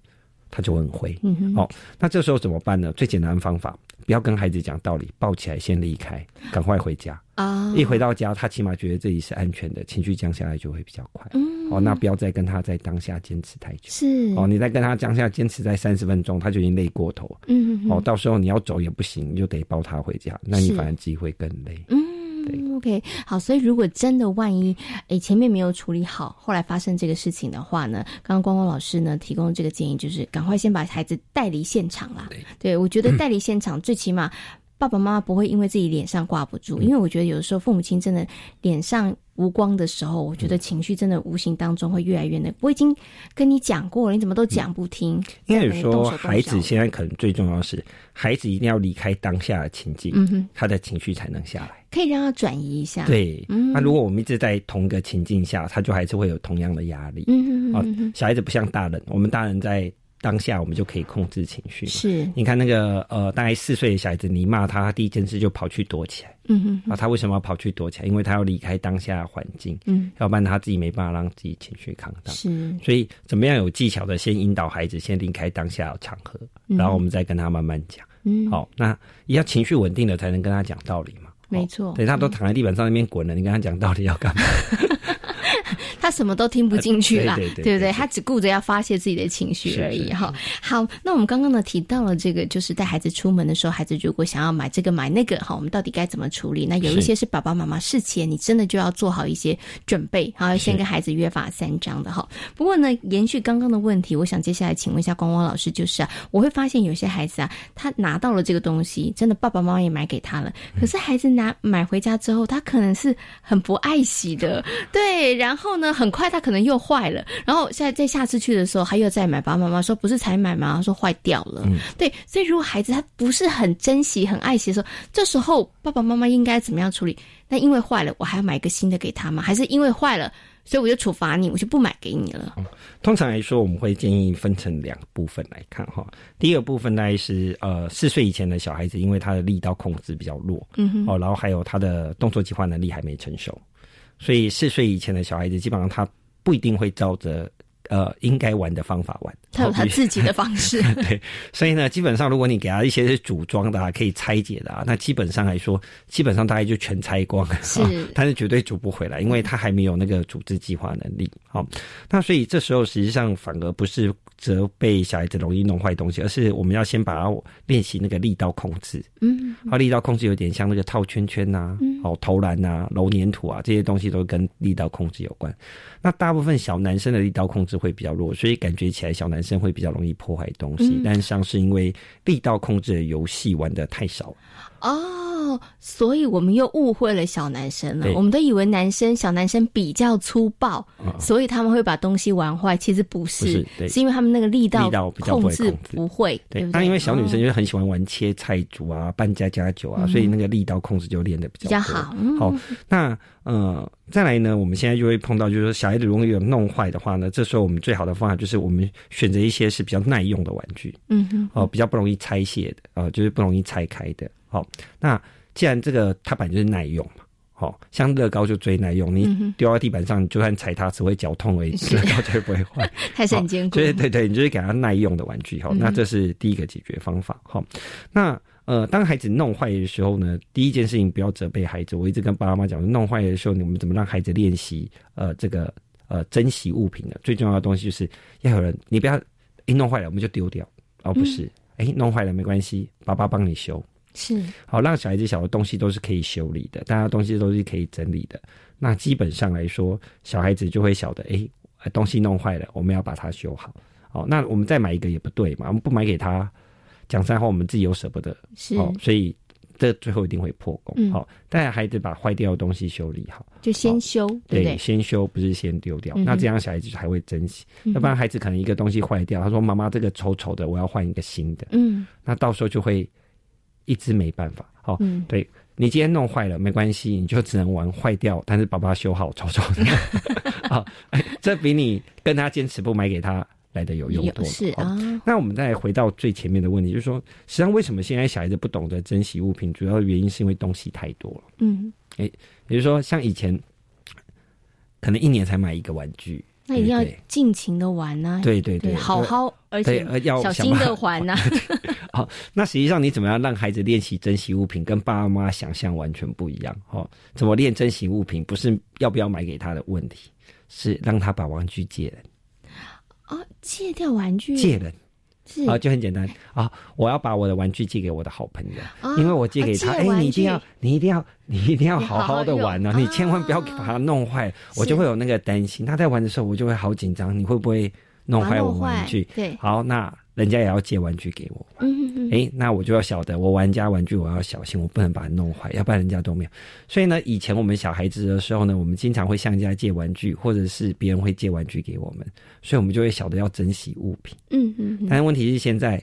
他就很灰。嗯哼，好，那这时候怎么办呢？最简单的方法。不要跟孩子讲道理，抱起来先离开，赶快回家啊！一回到家，他起码觉得自己是安全的，情绪降下来就会比较快。嗯，哦，那不要再跟他在当下坚持太久。是哦，你再跟他当下坚持在三十分钟，他就已经累过头。嗯，哦，到时候你要走也不行，你就得抱他回家，那你反而自己会更累。嗯。嗯，OK，好，所以如果真的万一，哎，前面没有处理好，后来发生这个事情的话呢，刚刚光光老师呢提供这个建议，就是赶快先把孩子带离现场啦。对，我觉得带离现场，最起码爸爸妈妈不会因为自己脸上挂不住，因为我觉得有的时候父母亲真的脸上。无光的时候，我觉得情绪真的无形当中会越来越那。我已经跟你讲过了，你怎么都讲不听？因为说孩子现在可能最重要是，孩子一定要离开当下的情境，嗯哼，他的情绪才能下来。可以让他转移一下。对，那如果我们一直在同一个情境下，他就还是会有同样的压力。嗯哼啊，小孩子不像大人，我们大人在。当下我们就可以控制情绪。是，你看那个呃，大概四岁的小孩子，你骂他，他第一件事就跑去躲起来。嗯哼。啊，他为什么要跑去躲起来？因为他要离开当下的环境。嗯。要不然他自己没办法让自己情绪扛荡。是。所以怎么样有技巧的先引导孩子先离开当下的场合，然后我们再跟他慢慢讲。嗯。好，那要情绪稳定了才能跟他讲道理嘛。没错。等他都躺在地板上那边滚了，你跟他讲道理要干嘛？他什么都听不进去啦，对不对？他只顾着要发泄自己的情绪而已哈。好，那我们刚刚呢提到了这个，就是带孩子出门的时候，孩子如果想要买这个买那个，哈，我们到底该怎么处理？那有一些是爸爸妈妈事前你真的就要做好一些准备，好，要先跟孩子约法三章的哈。不过呢，延续刚刚的问题，我想接下来请问一下光光老师，就是啊，我会发现有些孩子啊，他拿到了这个东西，真的爸爸妈妈也买给他了，可是孩子拿买回家之后，他可能是很不爱惜的，对，然后呢？很快，他可能又坏了，然后现在在下次去的时候，他又再买。爸爸妈妈说：“不是才买吗？”说坏掉了。对，所以如果孩子他不是很珍惜、很爱惜的时候，这时候爸爸妈妈应该怎么样处理？那因为坏了，我还要买一个新的给他吗？还是因为坏了，所以我就处罚你，我就不买给你了？通常来说，我们会建议分成两部分来看哈。第一个部分大概是呃四岁以前的小孩子，因为他的力道控制比较弱，嗯哼，哦，然后还有他的动作计划能力还没成熟。所以四岁以前的小孩子，基本上他不一定会照着。呃，应该玩的方法玩，他有他自己的方式。对，所以呢，基本上如果你给他一些是组装的啊，可以拆解的啊，那基本上来说，基本上大概就全拆光，是，但是绝对组不回来，因为他还没有那个组织计划能力。好，那所以这时候实际上反而不是责备小孩子容易弄坏东西，而是我们要先把它练习那个力道控制。嗯，好，力道控制有点像那个套圈圈呐，哦，投篮呐，揉粘土啊，这些东西都跟力道控制有关。那大部分小男生的力道控制会比较弱，所以感觉起来小男生会比较容易破坏东西。但像是因为力道控制的游戏玩的太少。哦，所以我们又误会了小男生了。我们都以为男生小男生比较粗暴，所以他们会把东西玩坏。其实不是，是因为他们那个力道控制不会。对，那因为小女生就很喜欢玩切菜煮啊、搬家家酒啊，所以那个力道控制就练的比较好。好，那呃，再来呢，我们现在就会碰到，就是说小孩子如果有弄坏的话呢，这时候我们最好的方法就是我们选择一些是比较耐用的玩具。嗯哼，哦，比较不容易拆卸的，呃，就是不容易拆开的。好，那既然这个它本来就是耐用嘛，好，像乐高就最耐用，你丢在地板上，就算踩它只会脚痛而已，乐高绝对不会坏，还是很坚固。对对对，你就是给它耐用的玩具，好，那这是第一个解决方法。好，那呃，当孩子弄坏的时候呢，第一件事情不要责备孩子。我一直跟爸爸妈妈讲，弄坏的时候，你们怎么让孩子练习呃这个呃珍惜物品的？最重要的东西就是要有人，你不要一弄坏了我们就丢掉，而不是哎弄坏了没关系，爸爸帮你修。是好，让小孩子小的东西都是可以修理的，大家东西都是可以整理的。那基本上来说，小孩子就会晓得，哎，东西弄坏了，我们要把它修好。哦，那我们再买一个也不对嘛，我们不买给他，讲三话我们自己又舍不得，是哦，所以这最后一定会破功。好，带孩子把坏掉的东西修理好，就先修，对，先修不是先丢掉。那这样小孩子才会珍惜，要不然孩子可能一个东西坏掉，他说妈妈这个丑丑的，我要换一个新的。嗯，那到时候就会。一直没办法，好，对你今天弄坏了没关系，你就只能玩坏掉，但是爸爸修好，丑丑的，好，这比你跟他坚持不买给他来的有用多了。是啊，那我们再回到最前面的问题，就是说，实际上为什么现在小孩子不懂得珍惜物品，主要的原因是因为东西太多了。嗯，哎，比如说像以前，可能一年才买一个玩具。那一定要尽情的玩啊，对对对，好好而且要小心的玩啊。好，那实际上你怎么样让孩子练习珍惜物品，跟爸爸妈妈想象完全不一样。哦，怎么练珍惜物品，不是要不要买给他的问题，是让他把玩具借人。啊，借掉玩具，借人。啊，就很简单啊！我要把我的玩具借给我的好朋友，因为我借给他，哎，你一定要，你一定要，你一定要好好的玩呢，你千万不要把它弄坏，我就会有那个担心。他在玩的时候，我就会好紧张，你会不会弄坏我玩具？对，好，那。人家也要借玩具给我，嗯哎，那我就要晓得，我玩家玩具我要小心，我不能把它弄坏，要不然人家都没有。所以呢，以前我们小孩子的时候呢，我们经常会向人家借玩具，或者是别人会借玩具给我们，所以我们就会晓得要珍惜物品。嗯嗯。但是问题是现在。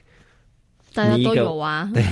大家都有啊，对，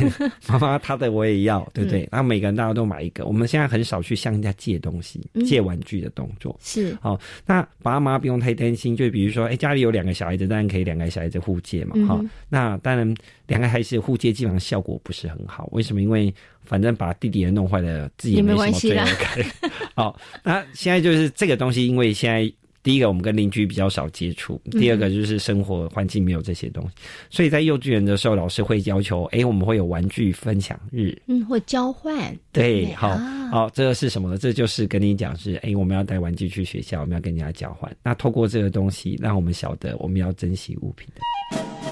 妈妈她的我也要，对不对？然后每个人大家都买一个。我们现在很少去向人家借东西、借玩具的动作。是，好，那爸妈不用太担心。就比如说，哎，家里有两个小孩子，当然可以两个小孩子互借嘛，哈。那当然，两个孩子互借基本上效果不是很好。为什么？因为反正把弟弟也弄坏了，自己也没什么罪恶感。好，那现在就是这个东西，因为现在。第一个，我们跟邻居比较少接触；第二个，就是生活环境没有这些东西，所以在幼稚园的时候，老师会要求，哎，我们会有玩具分享日，嗯，会交换，对，好，好，这个是什么呢？这就是跟你讲是，哎，我们要带玩具去学校，我们要跟人家交换。那透过这个东西，让我们晓得我们要珍惜物品的。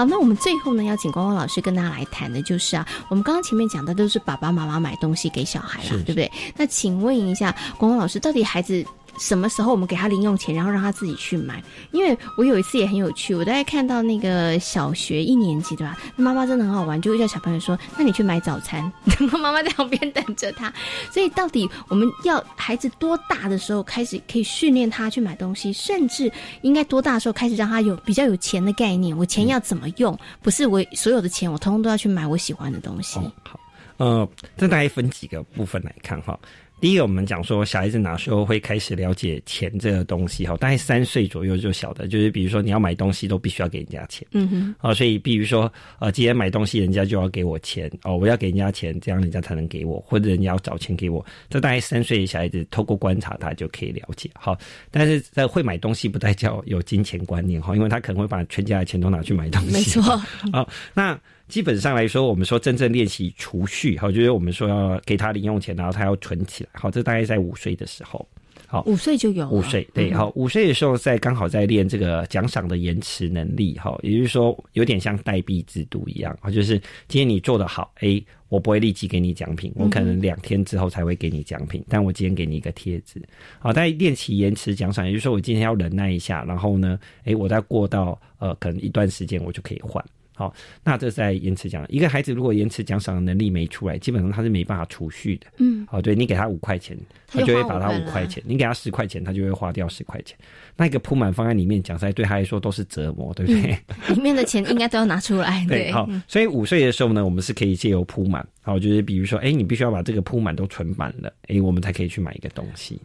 好，那我们最后呢，要请光光老师跟大家来谈的就是啊，我们刚刚前面讲的都是爸爸妈妈买东西给小孩了，对不对？那请问一下，光光老师，到底孩子？什么时候我们给他零用钱，然后让他自己去买？因为我有一次也很有趣，我大概看到那个小学一年级对吧？妈妈真的很好玩，就会叫小朋友说：“ 那你去买早餐。”然后妈妈在旁边等着他。所以到底我们要孩子多大的时候开始可以训练他去买东西？甚至应该多大的时候开始让他有比较有钱的概念？我钱要怎么用？不是我所有的钱我通通都要去买我喜欢的东西。好，呃，这大概分几个部分来看哈。第一个，我们讲说小孩子哪时候会开始了解钱这个东西哈？大概三岁左右就晓得，就是比如说你要买东西都必须要给人家钱，嗯哼，啊，所以比如说呃，今天买东西人家就要给我钱哦，我要给人家钱，这样人家才能给我，或者人家要找钱给我。这大概三岁的小孩子透过观察他就可以了解哈，但是在会买东西不代表有金钱观念哈，因为他可能会把全家的钱都拿去买东西，没错。好，那。基本上来说，我们说真正练习储蓄，好，就是我们说要给他零用钱，然后他要存起来，好，这大概在五岁的时候，好，五岁就有，五岁对，好，五岁的时候在刚好在练这个奖赏的延迟能力，哈，也就是说有点像代币制度一样，啊，就是今天你做的好，哎，我不会立即给你奖品，我可能两天之后才会给你奖品，但我今天给你一个贴纸，好，在练习延迟奖赏，也就是说我今天要忍耐一下，然后呢，哎，我再过到呃可能一段时间我就可以换。好，那这在延迟奖。一个孩子如果延迟奖赏的能力没出来，基本上他是没办法储蓄的。嗯，好，对你给他五块钱，他就会把他五块钱；你给他十块钱，他就会花掉十块钱。那一个铺满放在里面，讲实在对他来说都是折磨，对不对？里面的钱应该都要拿出来。对，好，所以五岁的时候呢，我们是可以借由铺满，好，就是比如说，哎，你必须要把这个铺满都存满了，哎，我们才可以去买一个东西。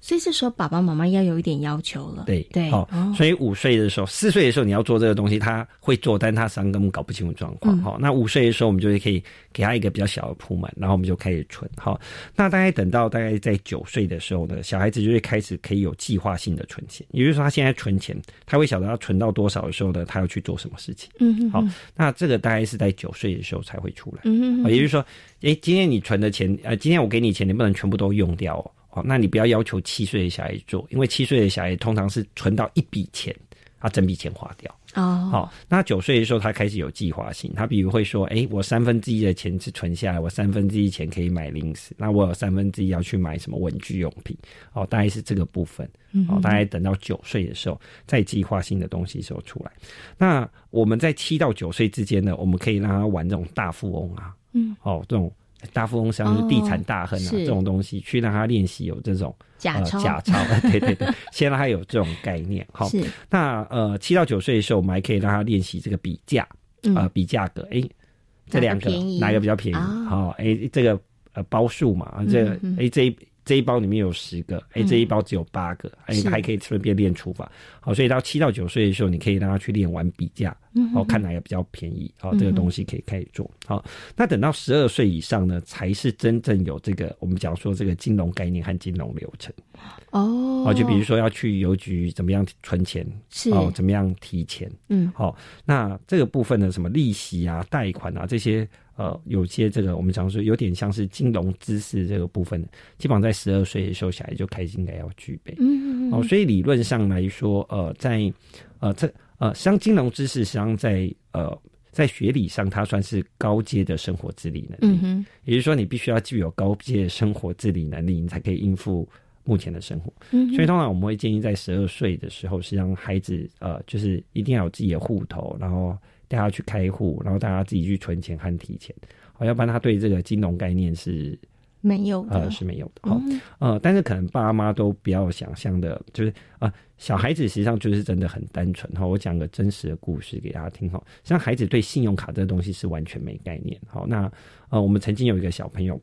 所以这时候爸爸妈妈要有一点要求了。对对，好，所以五岁的时候、四岁的时候你要做这个东西，他会做，但他三根本搞不清楚状况。好，那五岁的时候我们就可以给他一个比较小的铺满，然后我们就开始存。好，那大概等到大概在九岁的时候呢，小孩子就会开始可以有计划性的存钱，也就是说他现在存钱，他会晓得他存到多少的时候呢，他要去做什么事情。嗯，好，那这个大概是在九岁的时候才会出来。嗯，也就是说，哎，今天你存的钱，呃，今天我给你钱，你不能全部都用掉哦。哦，那你不要要求七岁的小孩做，因为七岁的小孩通常是存到一笔钱，他整笔钱花掉。哦，好，那九岁的时候他开始有计划性，他比如会说，哎，我三分之一的钱是存下来，我三分之一钱可以买零食，那我有三分之一要去买什么文具用品，哦，大概是这个部分。哦，大概等到九岁的时候，再计划性的东西时候出来。那我们在七到九岁之间呢，我们可以让他玩这种大富翁啊，嗯，哦，这种。大富翁像是地产大亨啊，这种东西去让他练习有这种假钞，假钞，对对对，先让他有这种概念。好，那呃七到九岁的时候，我们还可以让他练习这个比价，啊比价格，哎，这两个哪个比较便宜？好，哎这个呃包数嘛，这个哎这一。这一包里面有十个，哎，这一包只有八个，哎，还可以顺便练除法。好，所以到七到九岁的时候，你可以让他去练完比价，哦，看哪个比较便宜，好，这个东西可以开始做。好，那等到十二岁以上呢，才是真正有这个我们讲说这个金融概念和金融流程。哦，哦，就比如说要去邮局怎么样存钱，是哦，怎么样提钱，嗯，好，那这个部分的什么利息啊、贷款啊这些。呃，有些这个我们常说有点像是金融知识这个部分，基本上在十二岁的时候小孩就开始应该要具备。嗯嗯哦，所以理论上来说，呃，在呃这呃像金融知识，实际上在呃在学理上，它算是高阶的生活自理能力。嗯也就是说，你必须要具有高阶的生活自理能力，你才可以应付目前的生活。嗯。所以通常我们会建议在十二岁的时候，是让孩子呃，就是一定要有自己的户头，然后。带他去开户，然后大家自己去存钱和提钱，好，要不然他对这个金融概念是没有呃是没有的，好，呃，但是可能爸妈都比较想象的，就是啊，小孩子实际上就是真的很单纯哈。我讲个真实的故事给大家听哈，实际上孩子对信用卡这个东西是完全没概念。好，那呃，我们曾经有一个小朋友，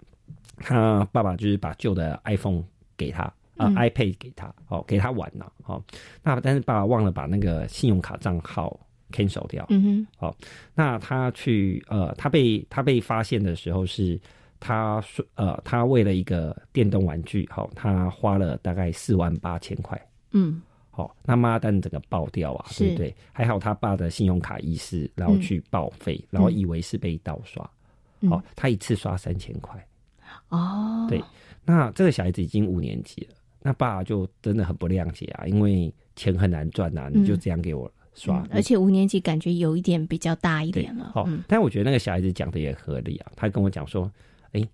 他爸爸就是把旧的 iPhone 给他啊，iPad 给他，好，给他玩了，好，那但是爸爸忘了把那个信用卡账号。Cancel 掉，嗯哼，好，那他去呃，他被他被发现的时候是，他说呃，他为了一个电动玩具，好，他花了大概四万八千块，嗯，好，那妈蛋整个爆掉啊，对不对？还好他爸的信用卡遗失，然后去报废，然后以为是被盗刷，好，他一次刷三千块，哦，对，那这个小孩子已经五年级了，那爸就真的很不谅解啊，因为钱很难赚呐，你就这样给我。刷，而且五年级感觉有一点比较大一点了。好，但我觉得那个小孩子讲的也合理啊。他跟我讲说：“哎，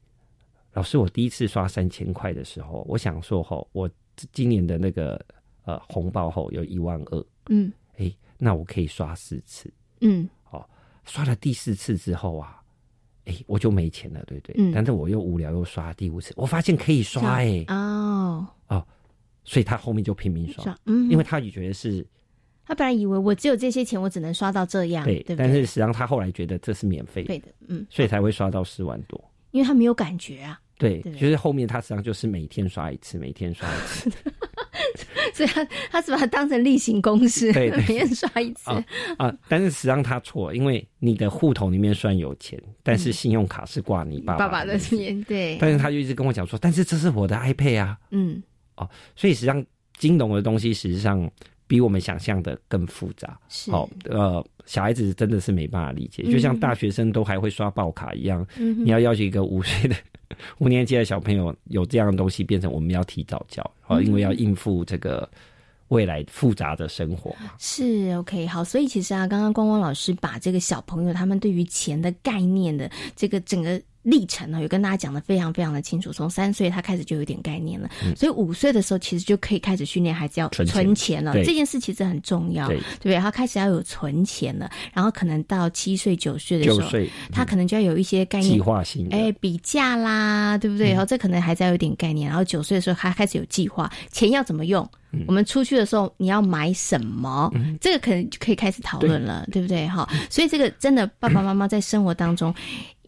老师，我第一次刷三千块的时候，我想说，吼，我今年的那个呃红包后有一万二，嗯，哎，那我可以刷四次，嗯，好，刷了第四次之后啊，哎，我就没钱了，对不对？嗯，但是我又无聊，又刷第五次，我发现可以刷，哎，哦，哦，所以他后面就拼命刷，嗯，因为他也觉得是。他本来以为我只有这些钱，我只能刷到这样，对，但是实际上他后来觉得这是免费的，嗯，所以才会刷到四万多。因为他没有感觉啊，对，就是后面他实际上就是每天刷一次，每天刷一次。所以他他是把它当成例行公事，对，每天刷一次啊。但是实际上他错，因为你的户头里面虽然有钱，但是信用卡是挂你爸爸爸的钱，对。但是他就一直跟我讲说，但是这是我的 iPad 啊，嗯，哦，所以实际上金融的东西实际上比我们想象的更复杂。是好，呃，小孩子真的是没办法理解，就像大学生都还会刷爆卡一样，嗯你要要求一个五岁的。五年级的小朋友有这样的东西，变成我们要提早教，好，因为要应付这个未来复杂的生活嘛。是 OK，好，所以其实啊，刚刚光光老师把这个小朋友他们对于钱的概念的这个整个。历程呢，有跟大家讲的非常非常的清楚。从三岁他开始就有点概念了，所以五岁的时候其实就可以开始训练孩子要存钱了。这件事其实很重要，对不对？他开始要有存钱了，然后可能到七岁九岁的时候，他可能就要有一些概念，计划性，哎，比价啦，对不对？然后这可能还在有点概念。然后九岁的时候，他开始有计划，钱要怎么用？我们出去的时候你要买什么？这个可能就可以开始讨论了，对不对？哈，所以这个真的爸爸妈妈在生活当中。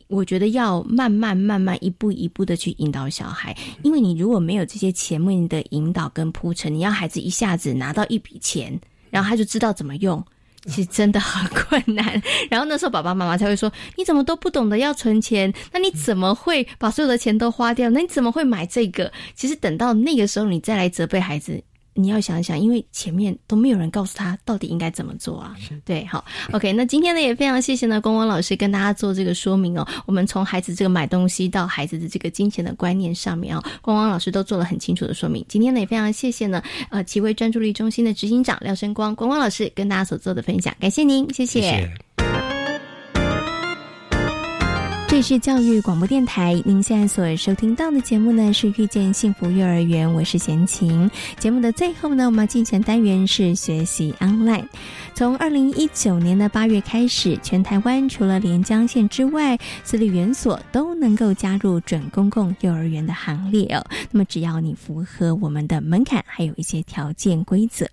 我觉得要慢慢、慢慢、一步一步的去引导小孩，因为你如果没有这些前面的引导跟铺陈，你要孩子一下子拿到一笔钱，然后他就知道怎么用，其实真的很困难。然后那时候爸爸妈妈才会说：“你怎么都不懂得要存钱？那你怎么会把所有的钱都花掉？那你怎么会买这个？”其实等到那个时候，你再来责备孩子。你要想一想，因为前面都没有人告诉他到底应该怎么做啊。对，好，OK。那今天呢，也非常谢谢呢，光光老师跟大家做这个说明哦。我们从孩子这个买东西到孩子的这个金钱的观念上面哦，光光老师都做了很清楚的说明。今天呢，也非常谢谢呢，呃，奇威专注力中心的执行长廖生光光光老师跟大家所做的分享，感谢您，谢谢。这里是教育广播电台，您现在所收听到的节目呢是遇见幸福幼儿园，我是贤琴。节目的最后呢，我们要进行单元是学习 online。从二零一九年的八月开始，全台湾除了连江县之外，私立园所都能够加入准公共幼儿园的行列哦。那么只要你符合我们的门槛，还有一些条件规则。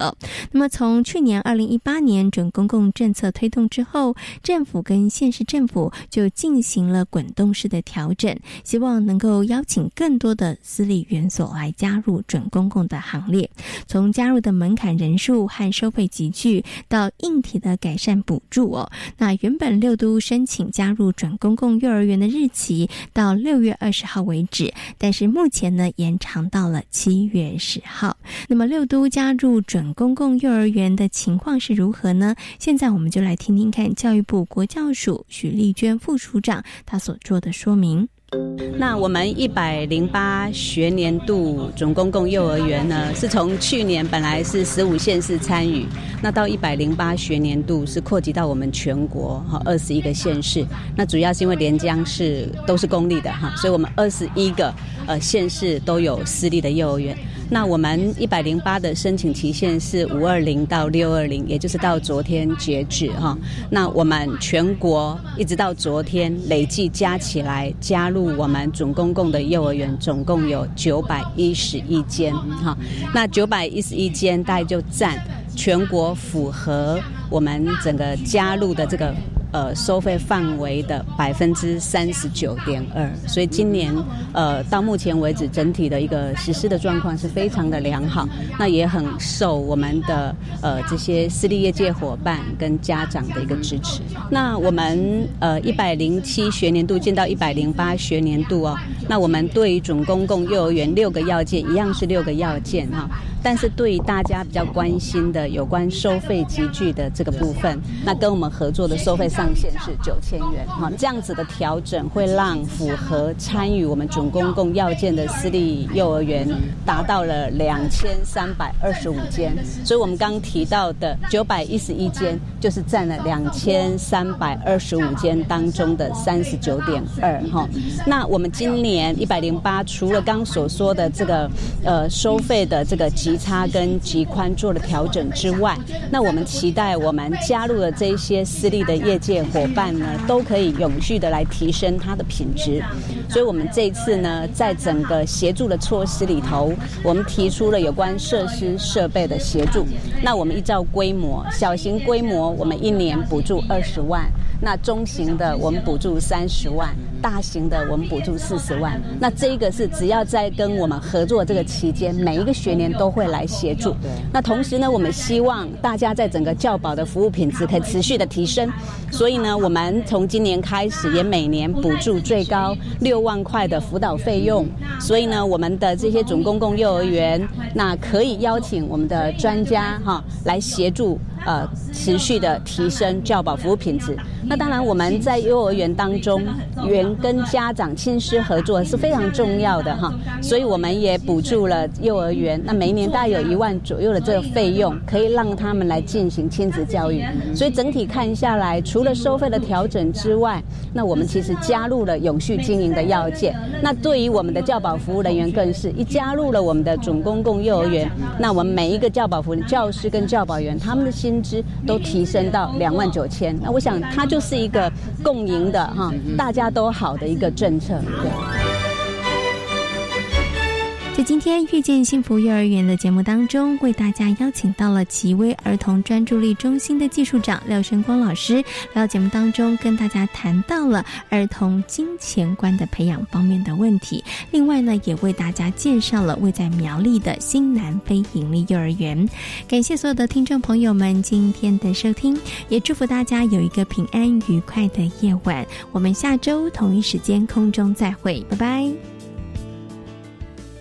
那么从去年二零一八年准公共政策推动之后，政府跟县市政府就进行了。滚动式的调整，希望能够邀请更多的私立园所来加入准公共的行列。从加入的门槛人数和收费集聚，到硬体的改善补助哦。那原本六都申请加入准公共幼儿园的日期到六月二十号为止，但是目前呢延长到了七月十号。那么六都加入准公共幼儿园的情况是如何呢？现在我们就来听听看教育部国教署许丽娟副署长。他所做的说明。那我们一百零八学年度总公共幼儿园呢，是从去年本来是十五县市参与，那到一百零八学年度是扩及到我们全国哈二十一个县市。那主要是因为连江市都是公立的哈，所以我们二十一个呃县市都有私立的幼儿园。那我们一百零八的申请期限是五二零到六二零，也就是到昨天截止哈。那我们全国一直到昨天累计加起来加入我们总公共的幼儿园，总共有九百一十一间哈。那九百一十一间大概就占全国符合我们整个加入的这个。呃，收费范围的百分之三十九点二，所以今年呃到目前为止，整体的一个实施的状况是非常的良好。那也很受我们的呃这些私立业界伙伴跟家长的一个支持。那我们呃一百零七学年度进到一百零八学年度哦，那我们对于准公共幼儿园六个要件一样是六个要件哈。但是对于大家比较关心的有关收费集聚的这个部分，那跟我们合作的收费上限是九千元，哈，这样子的调整会让符合参与我们准公共要件的私立幼儿园达到了两千三百二十五间，所以我们刚提到的九百一十一间就是占了两千三百二十五间当中的三十九点二，哈。那我们今年一百零八，除了刚所说的这个呃收费的这个集差跟极宽做了调整之外，那我们期待我们加入的这些私立的业界伙伴呢，都可以永续的来提升它的品质。所以，我们这次呢，在整个协助的措施里头，我们提出了有关设施设备的协助。那我们依照规模，小型规模我们一年补助二十万，那中型的我们补助三十万。大型的我们补助四十万。那这个是只要在跟我们合作这个期间，每一个学年都会来协助。那同时呢，我们希望大家在整个教保的服务品质可以持续的提升。所以呢，我们从今年开始也每年补助最高六万块的辅导费用。所以呢，我们的这些准公共幼儿园，那可以邀请我们的专家哈来协助。呃，持续的提升教保服务品质。那当然，我们在幼儿园当中，跟家长亲师合作是非常重要的哈。所以我们也补助了幼儿园，那每一年大概有一万左右的这个费用，可以让他们来进行亲子教育。所以整体看下来，除了收费的调整之外，那我们其实加入了永续经营的要件。那对于我们的教保服务人员，更是一加入了我们的准公共幼儿园，那我们每一个教保服务教师跟教保员，他们的薪薪资都提升到两万九千，那我想它就是一个共赢的哈，大家都好好的一个政策。在今天遇见幸福幼儿园的节目当中，为大家邀请到了奇威儿童专注力中心的技术长廖生光老师，来到节目当中跟大家谈到了儿童金钱观的培养方面的问题。另外呢，也为大家介绍了位在苗栗的新南非盈利幼儿园。感谢所有的听众朋友们今天的收听，也祝福大家有一个平安愉快的夜晚。我们下周同一时间空中再会，拜拜。